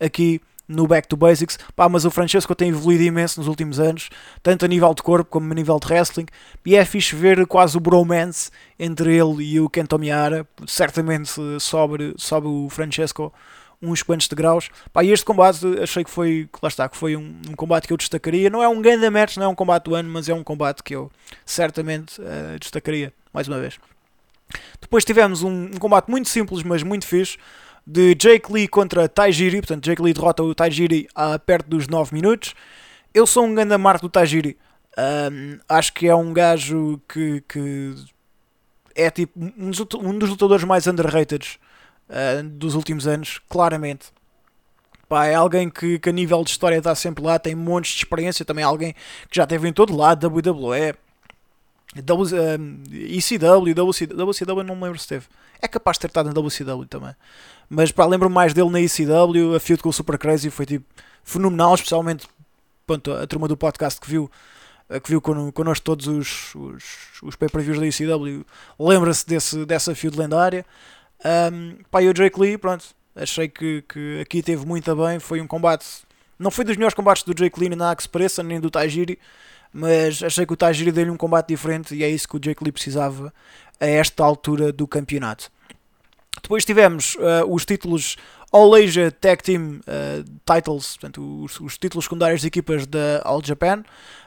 aqui no Back to Basics. Pá, mas o Francesco tem evoluído imenso nos últimos anos, tanto a nível de corpo como a nível de wrestling. E é fixe ver quase o bromance entre ele e o Kento Miyara. Certamente sobre, sobre o Francesco uns quantos degraus. Pá, e este combate achei que foi, lá está, que foi um, um, combate que eu destacaria. Não é um grande match, não é um combate do ano, mas é um combate que eu certamente uh, destacaria, mais uma vez. Depois tivemos um, um, combate muito simples, mas muito fixe, de Jake Lee contra Taijiri. Portanto, Jake Lee derrota o Taijiri a perto dos 9 minutos. Eu sou um grande marco do Taijiri. Um, acho que é um gajo que, que é tipo um dos, um dos lutadores mais underrated uh, dos últimos anos, claramente. Pá, é alguém que, que a nível de história está sempre lá, tem montes de experiência, também é alguém que já teve em todo lado, WWE, ECW, WCW, WCW não me lembro se teve. É capaz de ter estado na WCW também. Mas pá, lembro mais dele na ECW, a feud com o Super Crazy foi tipo fenomenal, especialmente pronto, a turma do podcast que viu que viu connosco todos os, os, os pay-per-views da ECW lembra-se dessa feud lendária. Um, pá, e o Drake Lee, pronto, achei que, que aqui teve muito bem. Foi um combate, não foi dos melhores combates do Drake Lee na pareça, nem do Tajiri, mas achei que o Tajiri deu-lhe um combate diferente e é isso que o Drake Lee precisava a esta altura do campeonato. Depois tivemos uh, os títulos All Asia Tag Team uh, Titles, portanto, os, os, títulos secundários de equipas da All Japan,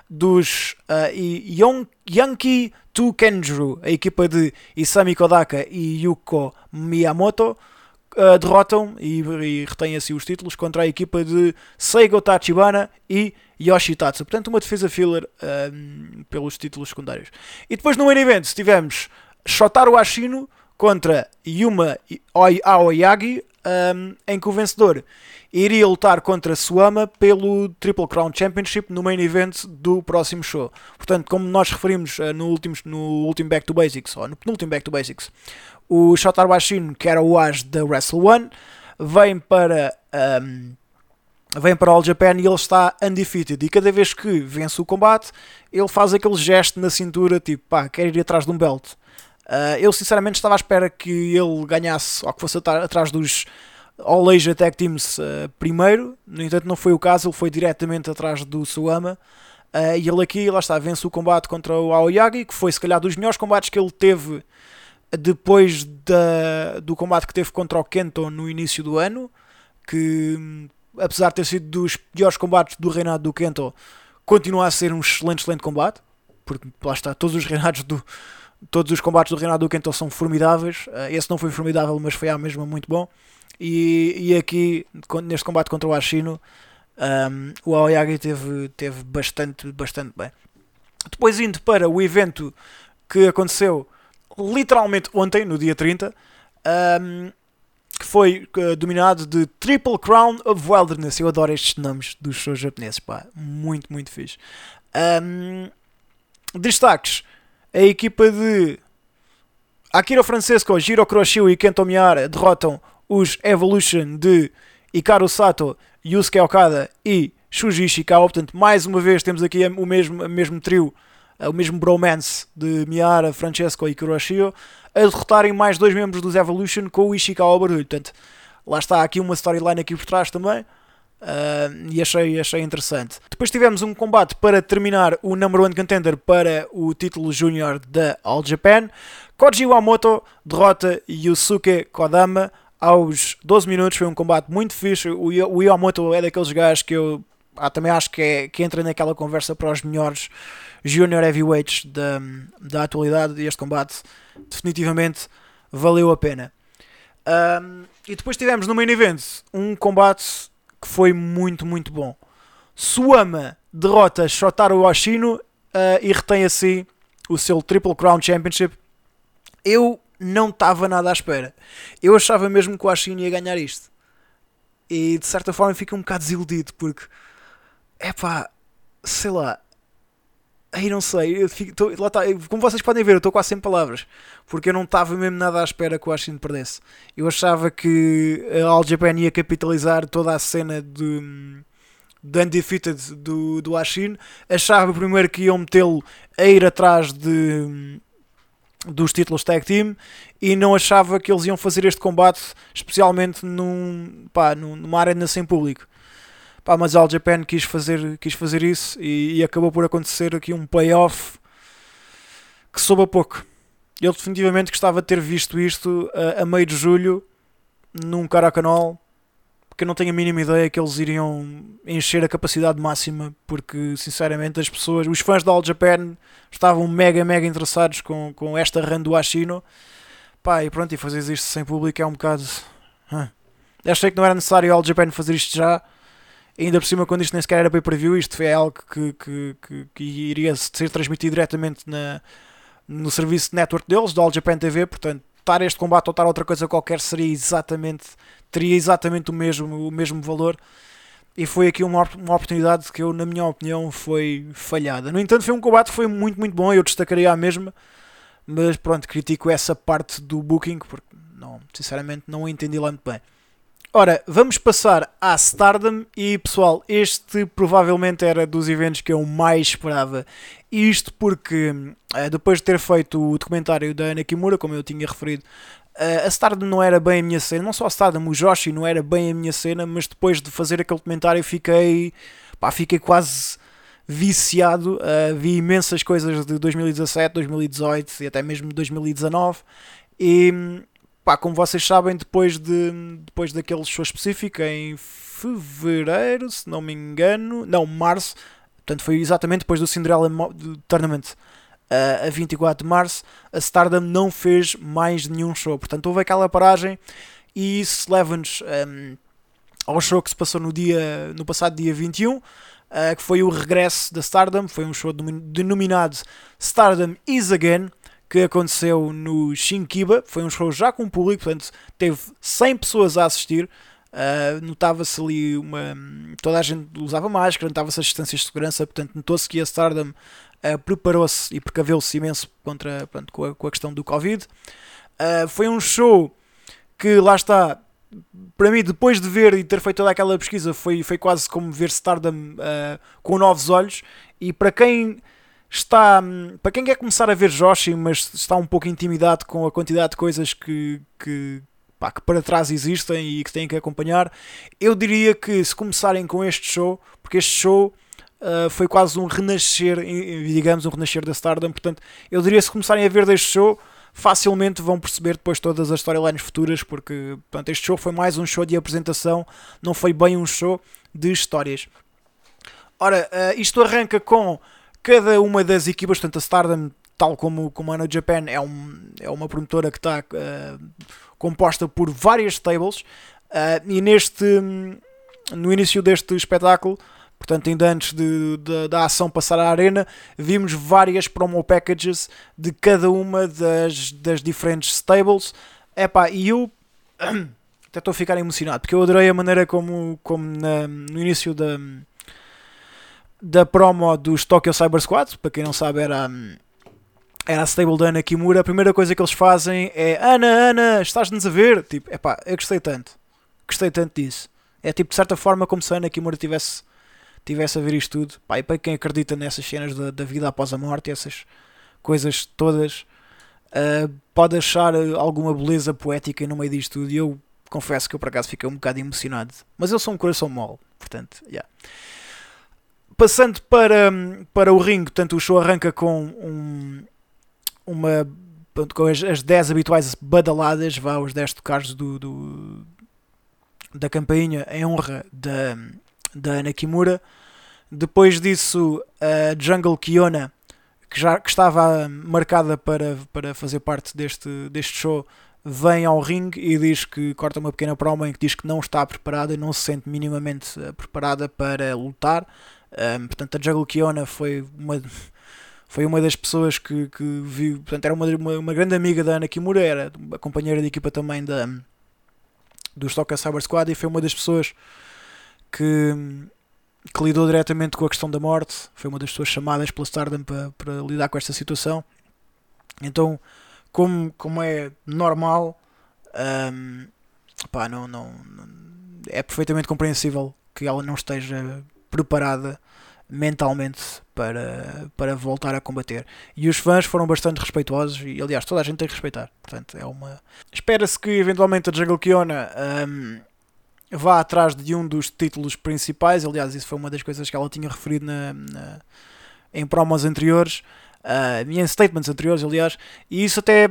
dos uh, Yon, Yankee to Kenjuru, a equipa de Isami Kodaka e Yuko Miyamoto, uh, derrotam e, e retêm assim os títulos contra a equipa de Seigo Tachibana e Yoshitatsu. Portanto, uma defesa filler um, pelos títulos secundários. E depois no main event tivemos Shotaro Ashino contra Yuma Aoyagi, um, em que o vencedor iria lutar contra Suama pelo Triple Crown Championship no main event do próximo show. Portanto, como nós referimos uh, no, último, no último Back to Basics, ou no penúltimo Back to Basics, o Shotaro Ashino, que era o As da Wrestle One, vem para, um, vem para All Japan e ele está undefeated. E cada vez que vence o combate, ele faz aquele gesto na cintura, tipo, pá, quer ir atrás de um belt. Uh, eu sinceramente estava à espera que ele ganhasse, ou que fosse atrás dos All Asia Tag Teams uh, primeiro, no entanto não foi o caso, ele foi diretamente atrás do Suama. Uh, e ele aqui, lá está, vence o combate contra o Aoyagi, que foi se calhar dos melhores combates que ele teve depois da, do combate que teve contra o Kento no início do ano, que apesar de ter sido dos piores combates do reinado do Kento, continua a ser um excelente, excelente combate, porque lá está, todos os reinados do todos os combates do reinado do Kento são formidáveis, uh, esse não foi formidável, mas foi à mesma muito bom, e, e aqui, neste combate contra o Ashino, um, o Aoyagi teve, teve bastante, bastante bem. Depois indo para o evento que aconteceu literalmente ontem, no dia 30, um, que foi uh, dominado de Triple Crown of Wilderness. Eu adoro estes nomes dos shows japoneses, pá, muito, muito fixe. Um, destaques: a equipa de Akira Francesco, Jiro Kuroshio e Kento Miyara derrotam os Evolution de Hikaru Sato, Yusuke Okada e Shuji Ishikawa. Portanto, mais uma vez temos aqui o mesmo, o mesmo trio, eh, o mesmo bromance de Miyara, Francesco e Kuroshio a derrotarem mais dois membros dos Evolution com o Ishikawa barulho. Portanto, lá está aqui uma storyline aqui por trás também. Uh, e achei, achei interessante. Depois tivemos um combate para terminar o number one contender para o título júnior da All Japan. Koji Wamoto derrota Yusuke Kodama aos 12 minutos. Foi um combate muito fixe. O, o Yamamoto é daqueles gajos que eu ah, também acho que, é, que entra naquela conversa para os melhores junior heavyweights da, da atualidade. E este combate definitivamente valeu a pena. Um, e depois tivemos no main event um combate que foi muito, muito bom. Suama derrota Shotaro Ashino uh, e retém assim o seu Triple Crown Championship. Eu não estava nada à espera. Eu achava mesmo que o Ashino ia ganhar isto. E de certa forma fico um bocado desiludido porque é pá, sei lá. Aí não sei, eu fico, tô, lá tá, como vocês podem ver, eu estou quase sem palavras porque eu não estava mesmo nada à espera que o Ashino perdesse. Eu achava que a All Japan ia capitalizar toda a cena de, de Undefeated do, do Ashino. Achava primeiro que iam metê-lo a ir atrás de dos títulos tag team e não achava que eles iam fazer este combate especialmente num, pá, numa arena sem público. Pá, mas All Japan quis fazer, quis fazer isso e, e acabou por acontecer aqui um payoff que soube a pouco. Ele definitivamente gostava de ter visto isto a, a meio de julho num Caracanol porque eu não tenho a mínima ideia que eles iriam encher a capacidade máxima, porque sinceramente as pessoas, os fãs da All Japan estavam mega, mega interessados com, com esta run do Ashino. Pá, e pronto, e fazer isto sem público é um bocado. Hum. Achei que não era necessário a All Japan fazer isto já. Ainda por cima, quando isto nem sequer era para preview, isto foi algo que, que, que, que iria ser transmitido diretamente na, no serviço de network deles, do All Japan TV. Portanto, estar este combate ou estar outra coisa qualquer seria exatamente teria exatamente o mesmo, o mesmo valor. E foi aqui uma, uma oportunidade que eu, na minha opinião, foi falhada. No entanto, foi um combate que foi muito, muito bom. Eu destacaria a mesma. Mas pronto, critico essa parte do booking porque não, sinceramente não entendi lá muito bem. Ora, vamos passar à Stardom e pessoal, este provavelmente era dos eventos que eu mais esperava. Isto porque eh, depois de ter feito o documentário da Ana Kimura, como eu tinha referido, Uh, a Stardom não era bem a minha cena, não só a Stardom, o Joshi não era bem a minha cena, mas depois de fazer aquele comentário fiquei, pá, fiquei quase viciado. Uh, vi imensas coisas de 2017, 2018 e até mesmo 2019. E pá, como vocês sabem, depois, de, depois daquele show específico em fevereiro, se não me engano, não, março, portanto foi exatamente depois do Cinderella Tournament a 24 de março, a Stardom não fez mais nenhum show. Portanto, houve aquela paragem e isso leva-nos um, ao show que se passou no, dia, no passado dia 21, uh, que foi o regresso da Stardom. Foi um show denominado Stardom Is Again, que aconteceu no Shinkiba. Foi um show já com público, portanto, teve 100 pessoas a assistir. Uh, notava-se ali uma. toda a gente usava máscara, notava-se as distâncias de segurança, portanto, notou-se que a Stardom uh, preparou-se e precaveu-se imenso contra, pronto, com, a, com a questão do Covid. Uh, foi um show que lá está, para mim, depois de ver e ter feito toda aquela pesquisa, foi, foi quase como ver Stardom com novos olhos. E para quem está. Para quem quer começar a ver Joshi, mas está um pouco intimidado com a quantidade de coisas que, que, pá, que para trás existem e que têm que acompanhar, eu diria que se começarem com este show, porque este show. Uh, foi quase um renascer, digamos, um renascer da Stardom. Portanto, eu diria se começarem a ver deste show, facilmente vão perceber depois todas as storylines futuras, porque portanto, este show foi mais um show de apresentação, não foi bem um show de histórias. Ora, uh, isto arranca com cada uma das equipas, portanto, a Stardom, tal como, como a No Japan, é, um, é uma promotora que está uh, composta por várias stables, uh, e neste, no início deste espetáculo, Portanto, ainda antes de, de, da ação passar à arena, vimos várias promo packages de cada uma das, das diferentes stables. Epá, e eu até estou a ficar emocionado, porque eu adorei a maneira como, como na, no início da, da promo dos Tokyo Cyber Squad, para quem não sabe, era, era a stable da Ana Kimura. A primeira coisa que eles fazem é: Ana, Ana, estás-nos a ver? Tipo, epá, eu gostei tanto, gostei tanto disso. É tipo, de certa forma, como se a Ana Kimura tivesse tivesse a ver isto tudo. Pá, e para quem acredita nessas cenas da, da vida após a morte, essas coisas todas, uh, pode achar alguma beleza poética no meio disto tudo. E eu confesso que eu por acaso fiquei um bocado emocionado. Mas eu sou um coração mole, portanto, yeah. Passando para, para o ringue, portanto, o show arranca com um, uma. com as, as 10 habituais badaladas, vá, os 10 tocares do, do, da campainha em honra da, da Kimura. Depois disso, a Jungle Kiona, que já que estava marcada para, para fazer parte deste, deste show, vem ao ringue e diz que corta uma pequena promo em que diz que não está preparada não se sente minimamente eh, preparada para lutar. Um, portanto, a Jungle Kiona foi uma, foi uma das pessoas que, que viu. Portanto, era uma, uma, uma, grande amiga da Ana Kimura, era a companheira de equipa também da, do Stock Cyber Squad e foi uma das pessoas que, que lidou diretamente com a questão da morte, foi uma das pessoas chamadas pela Stardom para, para lidar com esta situação. Então, como, como é normal, um, pá, não, não, é perfeitamente compreensível que ela não esteja preparada mentalmente para, para voltar a combater. E os fãs foram bastante respeituosos e, aliás, toda a gente tem que respeitar. Portanto, é uma. Espera-se que eventualmente a Jungle Kiona um, vá atrás de um dos títulos principais. Aliás, isso foi uma das coisas que ela tinha referido na, na em promos anteriores uh, em statements anteriores, aliás, e isso até,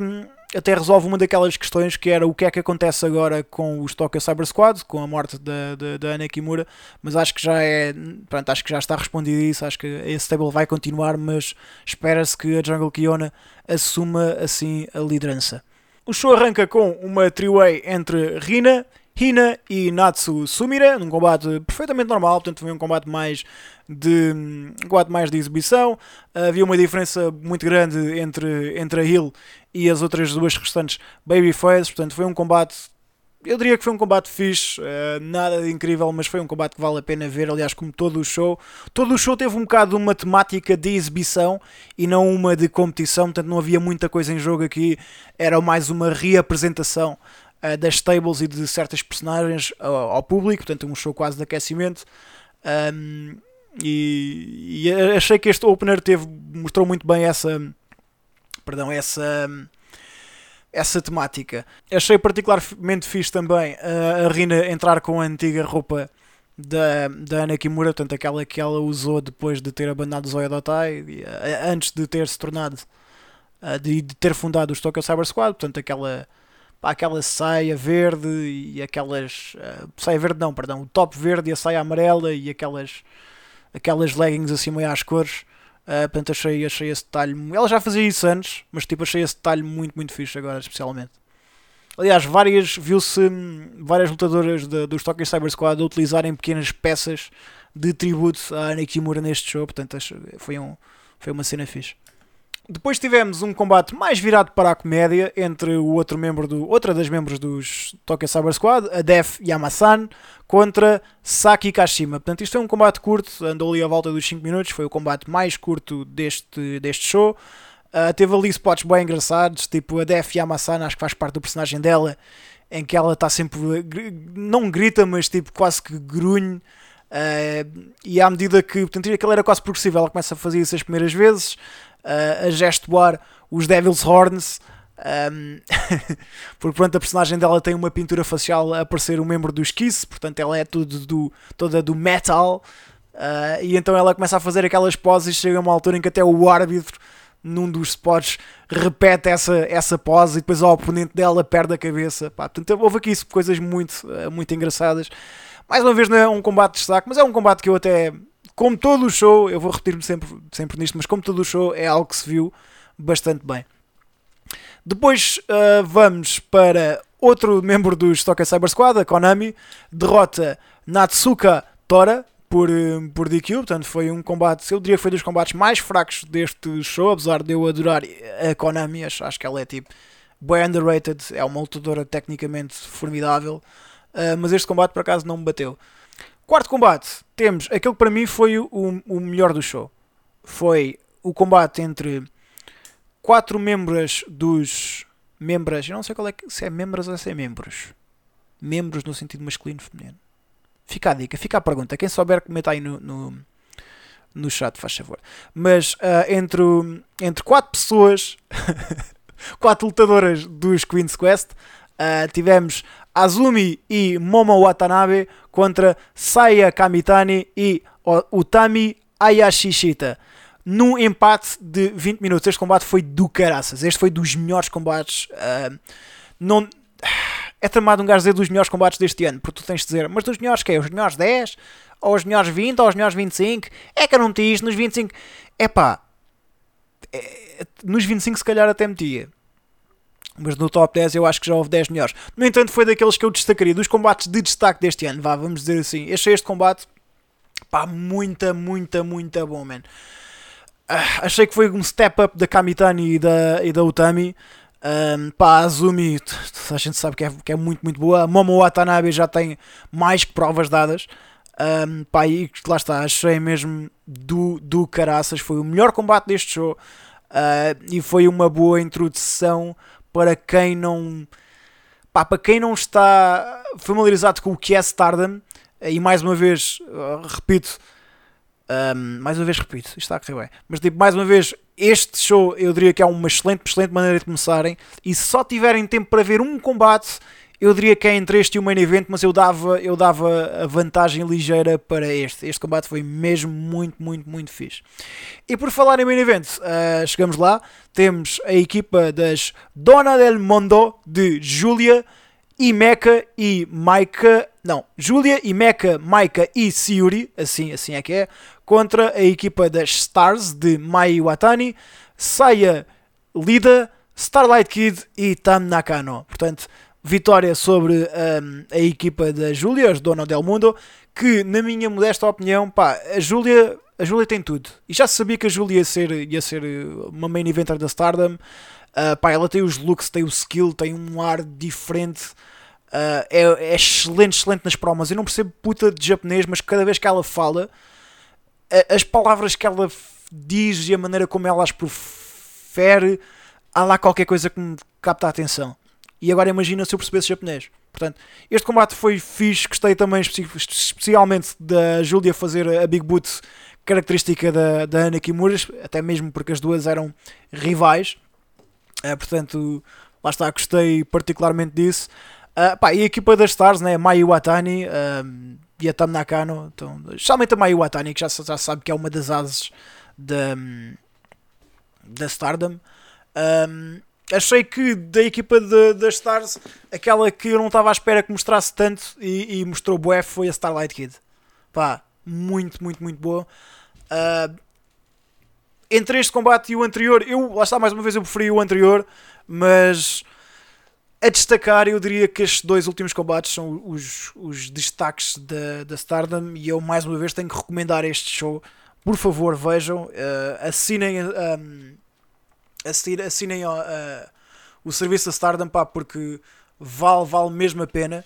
até resolve uma daquelas questões que era o que é que acontece agora com os Tokyo Cyber Squad, com a morte da, da, da Ana Kimura, mas acho que já é, pronto, acho que já está respondido isso, acho que esse stable vai continuar, mas espera-se que a Jungle Kiona assuma assim a liderança. O show arranca com uma three-way entre Rina, Hina e Natsu Sumire, num combate perfeitamente normal, portanto foi um combate mais de um combate mais de exibição. Havia uma diferença muito grande entre, entre a Hill e as outras duas restantes Babyface, portanto foi um combate eu diria que foi um combate fixe, uh, nada de incrível, mas foi um combate que vale a pena ver, aliás, como todo o show. Todo o show teve um bocado uma temática de exibição e não uma de competição, portanto não havia muita coisa em jogo aqui, era mais uma reapresentação uh, das stables e de certas personagens ao, ao, público, portanto um show quase de aquecimento. Um, e, e, achei que este opener teve, mostrou muito bem essa, perdão, essa, essa temática. Achei particularmente fixe também a, a Rina entrar com a antiga roupa da, da Ana Kimura, portanto aquela que ela usou depois de ter abandonado Zoya Dotai, antes de ter se tornado, de, de ter fundado os Tokyo Cyber Squad, portanto aquela aquela saia verde e aquelas. Uh, saia verde não, perdão, o top verde e a saia amarela e aquelas, aquelas leggings assim meio às cores. Uh, portanto, achei, achei esse detalhe. Ela já fazia isso antes, mas tipo, achei esse detalhe muito, muito fixe agora, especialmente. Aliás, várias, viu-se várias lutadoras de, do Stock Cyber Squad a utilizarem pequenas peças de tributo à Ana Kimura neste show, portanto, foi, um, foi uma cena fixe. Depois tivemos um combate mais virado para a comédia entre o outro membro do, outra das membros dos Tokyo Cyber Squad, a Def Yamasan, contra Saki Kashima. Portanto, isto é um combate curto, andou ali à volta dos 5 minutos, foi o combate mais curto deste, deste show. Uh, teve ali spots bem engraçados, tipo a Def Yamasan, acho que faz parte do personagem dela, em que ela está sempre, não grita, mas tipo quase que grunhe. Uh, e à medida que, portanto, aquilo era quase progressivo, ela começa a fazer isso as primeiras vezes, uh, a gestuar os Devil's Horns, um, porque pronto, a personagem dela tem uma pintura facial a parecer um membro dos Kiss, portanto ela é tudo do, toda do metal, uh, e então ela começa a fazer aquelas poses chega uma altura em que até o árbitro, num dos spots, repete essa, essa pose e depois o oponente dela perde a cabeça. Pá, portanto, houve aqui coisas muito, uh, muito engraçadas. Mais uma vez não é um combate de destaque, mas é um combate que eu até, como todo o show, eu vou repetir-me sempre, sempre nisto, mas como todo o show é algo que se viu bastante bem. Depois uh, vamos para outro membro do Stoker Cyber Squad, a Konami, derrota Natsuka Tora por, uh, por DQ, portanto foi um combate, eu diria que foi dos combates mais fracos deste show, apesar de eu adorar a Konami, acho, acho que ela é tipo bem underrated, é uma lutadora tecnicamente formidável, uh, mas este combate por acaso não me bateu. Quarto combate, temos aquele que para mim foi o, o melhor do show. Foi o combate entre quatro membros dos. Membros, eu não sei qual é que, se é membros ou se é membros. Membros no sentido masculino feminino. Fica a dica, fica a pergunta. Quem souber, comenta aí no, no, no chat, faz favor. Mas uh, entre, entre quatro pessoas, quatro lutadoras dos Queen's Quest, uh, tivemos Azumi e Momo Watanabe contra Saya Kamitani e Utami Ayashishita num empate de 20 minutos. Este combate foi do caraças. Este foi dos melhores combates. Uh, não, é tramado um gajo dizer dos melhores combates deste ano, porque tu tens de dizer, mas dos melhores que? Os melhores 10? Ou os melhores 20? Ou os melhores 25? É que eu não meti isto nos 25. Epá, é, nos 25 se calhar até metia. Mas no top 10 eu acho que já houve 10 melhores. No entanto, foi daqueles que eu destacaria, dos combates de destaque deste ano. Vá, vamos dizer assim. Achei este combate, pá, muita, muita, muita bom, man. Uh, achei que foi um step up da Kamitani e da, e da Utami. Um, pá, a Azumi, a gente sabe que é, que é muito, muito boa. A Momo Watanabe já tem mais que provas dadas. Um, pá, e lá está, achei mesmo do, do caraças. Foi o melhor combate deste show uh, e foi uma boa introdução para quem não. Pá, para quem não está familiarizado com o que é Stardom, e mais uma vez, uh, repito, um, mais uma vez repito, isto está a correr bem. Mas tipo, mais uma vez, este show eu diria que é uma excelente, excelente maneira de começarem. E se só tiverem tempo para ver um combate, eu diria que é entre este e o main event, mas eu dava, eu dava a vantagem ligeira para este. Este combate foi mesmo muito, muito, muito fixe. E por falar em main event, uh, chegamos lá. Temos a equipa das Dona del Mundo de Julia e Mecha e Maika, não, Julia e Mecha, Maika e Siuri, assim, assim é que é, contra a equipa das Stars de Mai Watani, Saya Lida, Starlight Kid e Tam Nakano. Portanto, vitória sobre um, a equipa da Julia, as Dona del Mundo, que na minha modesta opinião, pá, a Julia, a Julia tem tudo. E já sabia que a Julia ia ser, ia ser uma main eventer da Stardom. Uh, pá, ela tem os looks, tem o skill, tem um ar diferente. Uh, é, é, excelente, excelente nas promas. Eu não percebo puta de japonês, mas cada vez que ela fala, as palavras que ela diz e a maneira como ela as profere, há lá qualquer coisa que me capta a atenção. E agora imagina se eu percebesse japonês. Portanto, este combate foi fixe, gostei também especialmente da Julia fazer a Big Boot característica da, da Ana Kimura, até mesmo porque as duas eram rivais. Uh, portanto, lá está, gostei particularmente disso. Uh, pá, e a equipa das Stars, né? Mai Watani uh, e a Tam Nakano, então, especialmente a Mai Watani, que já, já sabe que é uma das ases da, da Stardom. Um, achei que da equipa das Stars, aquela que eu não estava à espera que mostrasse tanto e, e mostrou bué foi a Starlight Kid. Pá, muito, muito, muito boa. Uh, entre este combate e o anterior, eu, lá está, mais uma vez, eu preferi o anterior, mas a destacar, eu diria que estes dois últimos combates são os, os destaques da, da Stardom e eu mais uma vez tenho que recomendar este show. Por favor, vejam, uh, assinem, um, assinem, assinem o serviço da Stardom pá, porque vale, vale mesmo a pena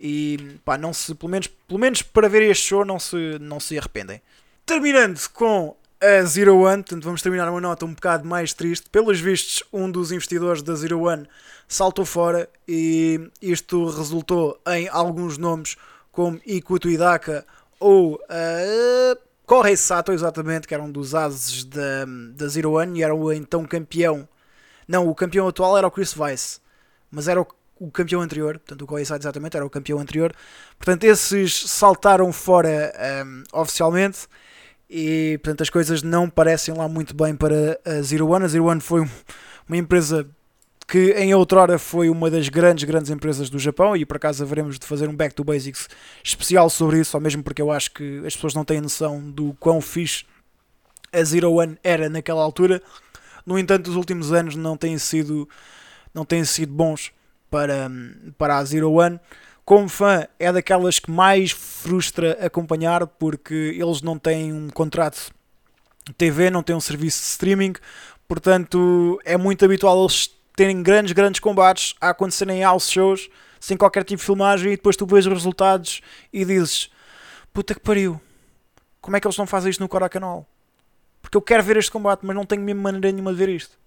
e pá, não se, pelo, menos, pelo menos para ver este show não se, não se arrependem. Terminando com a Zero One, portanto vamos terminar uma nota um bocado mais triste. Pelos vistos, um dos investidores da Zero One saltou fora e isto resultou em alguns nomes como Ikuto Hidaka ou uh, Kohei Sato, exatamente, que eram dos ases da, da Zero One e era o então campeão. Não, o campeão atual era o Chris Weiss, mas era o, o campeão anterior, portanto o Kohei Sato exatamente era o campeão anterior. Portanto, esses saltaram fora um, oficialmente e portanto as coisas não parecem lá muito bem para a Zero One. A Zero One foi uma empresa que em outrora foi uma das grandes, grandes empresas do Japão e por acaso haveremos de fazer um Back to Basics especial sobre isso, só mesmo porque eu acho que as pessoas não têm noção do quão fixe a Zero One era naquela altura. No entanto, os últimos anos não têm sido, não têm sido bons para, para a Zero One. Como fã, é daquelas que mais frustra acompanhar porque eles não têm um contrato TV, não têm um serviço de streaming, portanto é muito habitual eles terem grandes, grandes combates a acontecerem em house shows sem qualquer tipo de filmagem e depois tu vês os resultados e dizes puta que pariu, como é que eles não fazem isto no Korakanal? Porque eu quero ver este combate, mas não tenho mesmo maneira nenhuma de ver isto.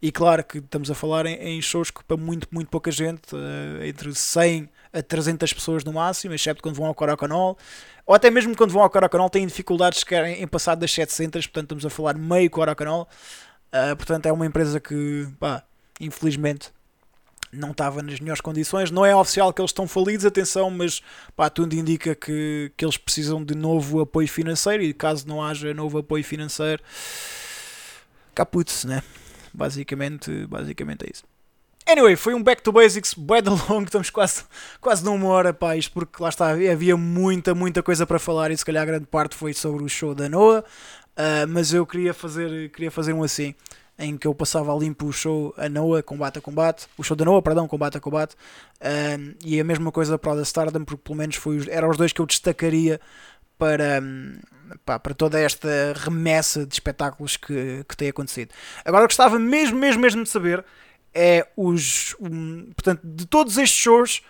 E claro que estamos a falar em, em shows que para muito, muito pouca gente, uh, entre 100 a 300 pessoas no máximo, exceto quando vão ao Korakanal, ou até mesmo quando vão ao Korakanal têm dificuldades em, em passar das 700, portanto estamos a falar meio Korakanal. Uh, portanto é uma empresa que, pá, infelizmente não estava nas melhores condições. Não é oficial que eles estão falidos, atenção, mas pá, tudo indica que, que eles precisam de novo apoio financeiro e caso não haja novo apoio financeiro, capute-se, né? Basicamente, basicamente é isso. Anyway, foi um back to basics, bué de longo, estamos quase, quase numa hora, pá, isto porque lá está, havia muita, muita coisa para falar e se calhar a grande parte foi sobre o show da Noah, uh, mas eu queria fazer, queria fazer um assim em que eu passava a limpo o show a Noah, combate a combate, o show da Noah, perdão, combate a combate, um, e a mesma coisa para o da Stardom, porque pelo menos foi, eram os dois que eu destacaria para, pá, para toda esta remessa de espetáculos que, que tem acontecido. Agora, gostava mesmo, mesmo, mesmo de saber é os, um, portanto, de todos estes shows,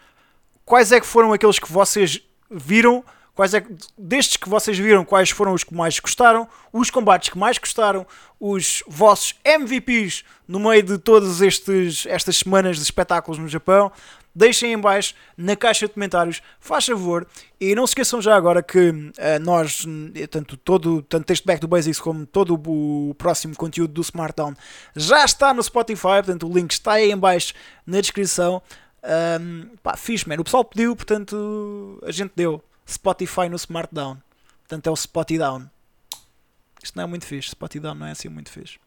quais é que foram aqueles que vocês viram Quais é, destes que vocês viram, quais foram os que mais gostaram, os combates que mais gostaram, os vossos MVPs no meio de todas estes, estas semanas de espetáculos no Japão. Deixem em baixo na caixa de comentários, faz favor. E não se esqueçam já agora que uh, nós, tanto, todo, tanto este Back to Basics como todo o próximo conteúdo do Smart Town já está no Spotify, portanto o link está aí em baixo na descrição. Um, pá, fixe, man. O pessoal pediu, portanto a gente deu. Spotify no Smartdown. Portanto, é o Spotidown. Isto não é muito fixe. Spotidown não é assim muito fixe.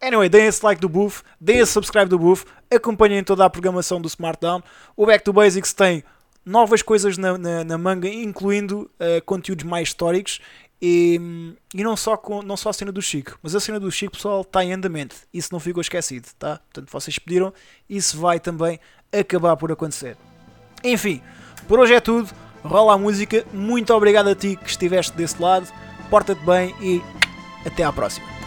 Anyway, deem esse like do Buff, deem esse subscribe do Buff, acompanhem toda a programação do Smartdown. O Back to Basics tem novas coisas na, na, na manga, incluindo uh, conteúdos mais históricos e, e, não, só com, não só a cena do Chico, mas a cena do Chico, pessoal, está em andamento. Isso não ficou esquecido, tá? Portanto, vocês pediram, isso vai também acabar por acontecer. Enfim, por hoje é tudo rola a música. Muito obrigado a ti que estiveste desse lado. Porta-te bem e até à próxima.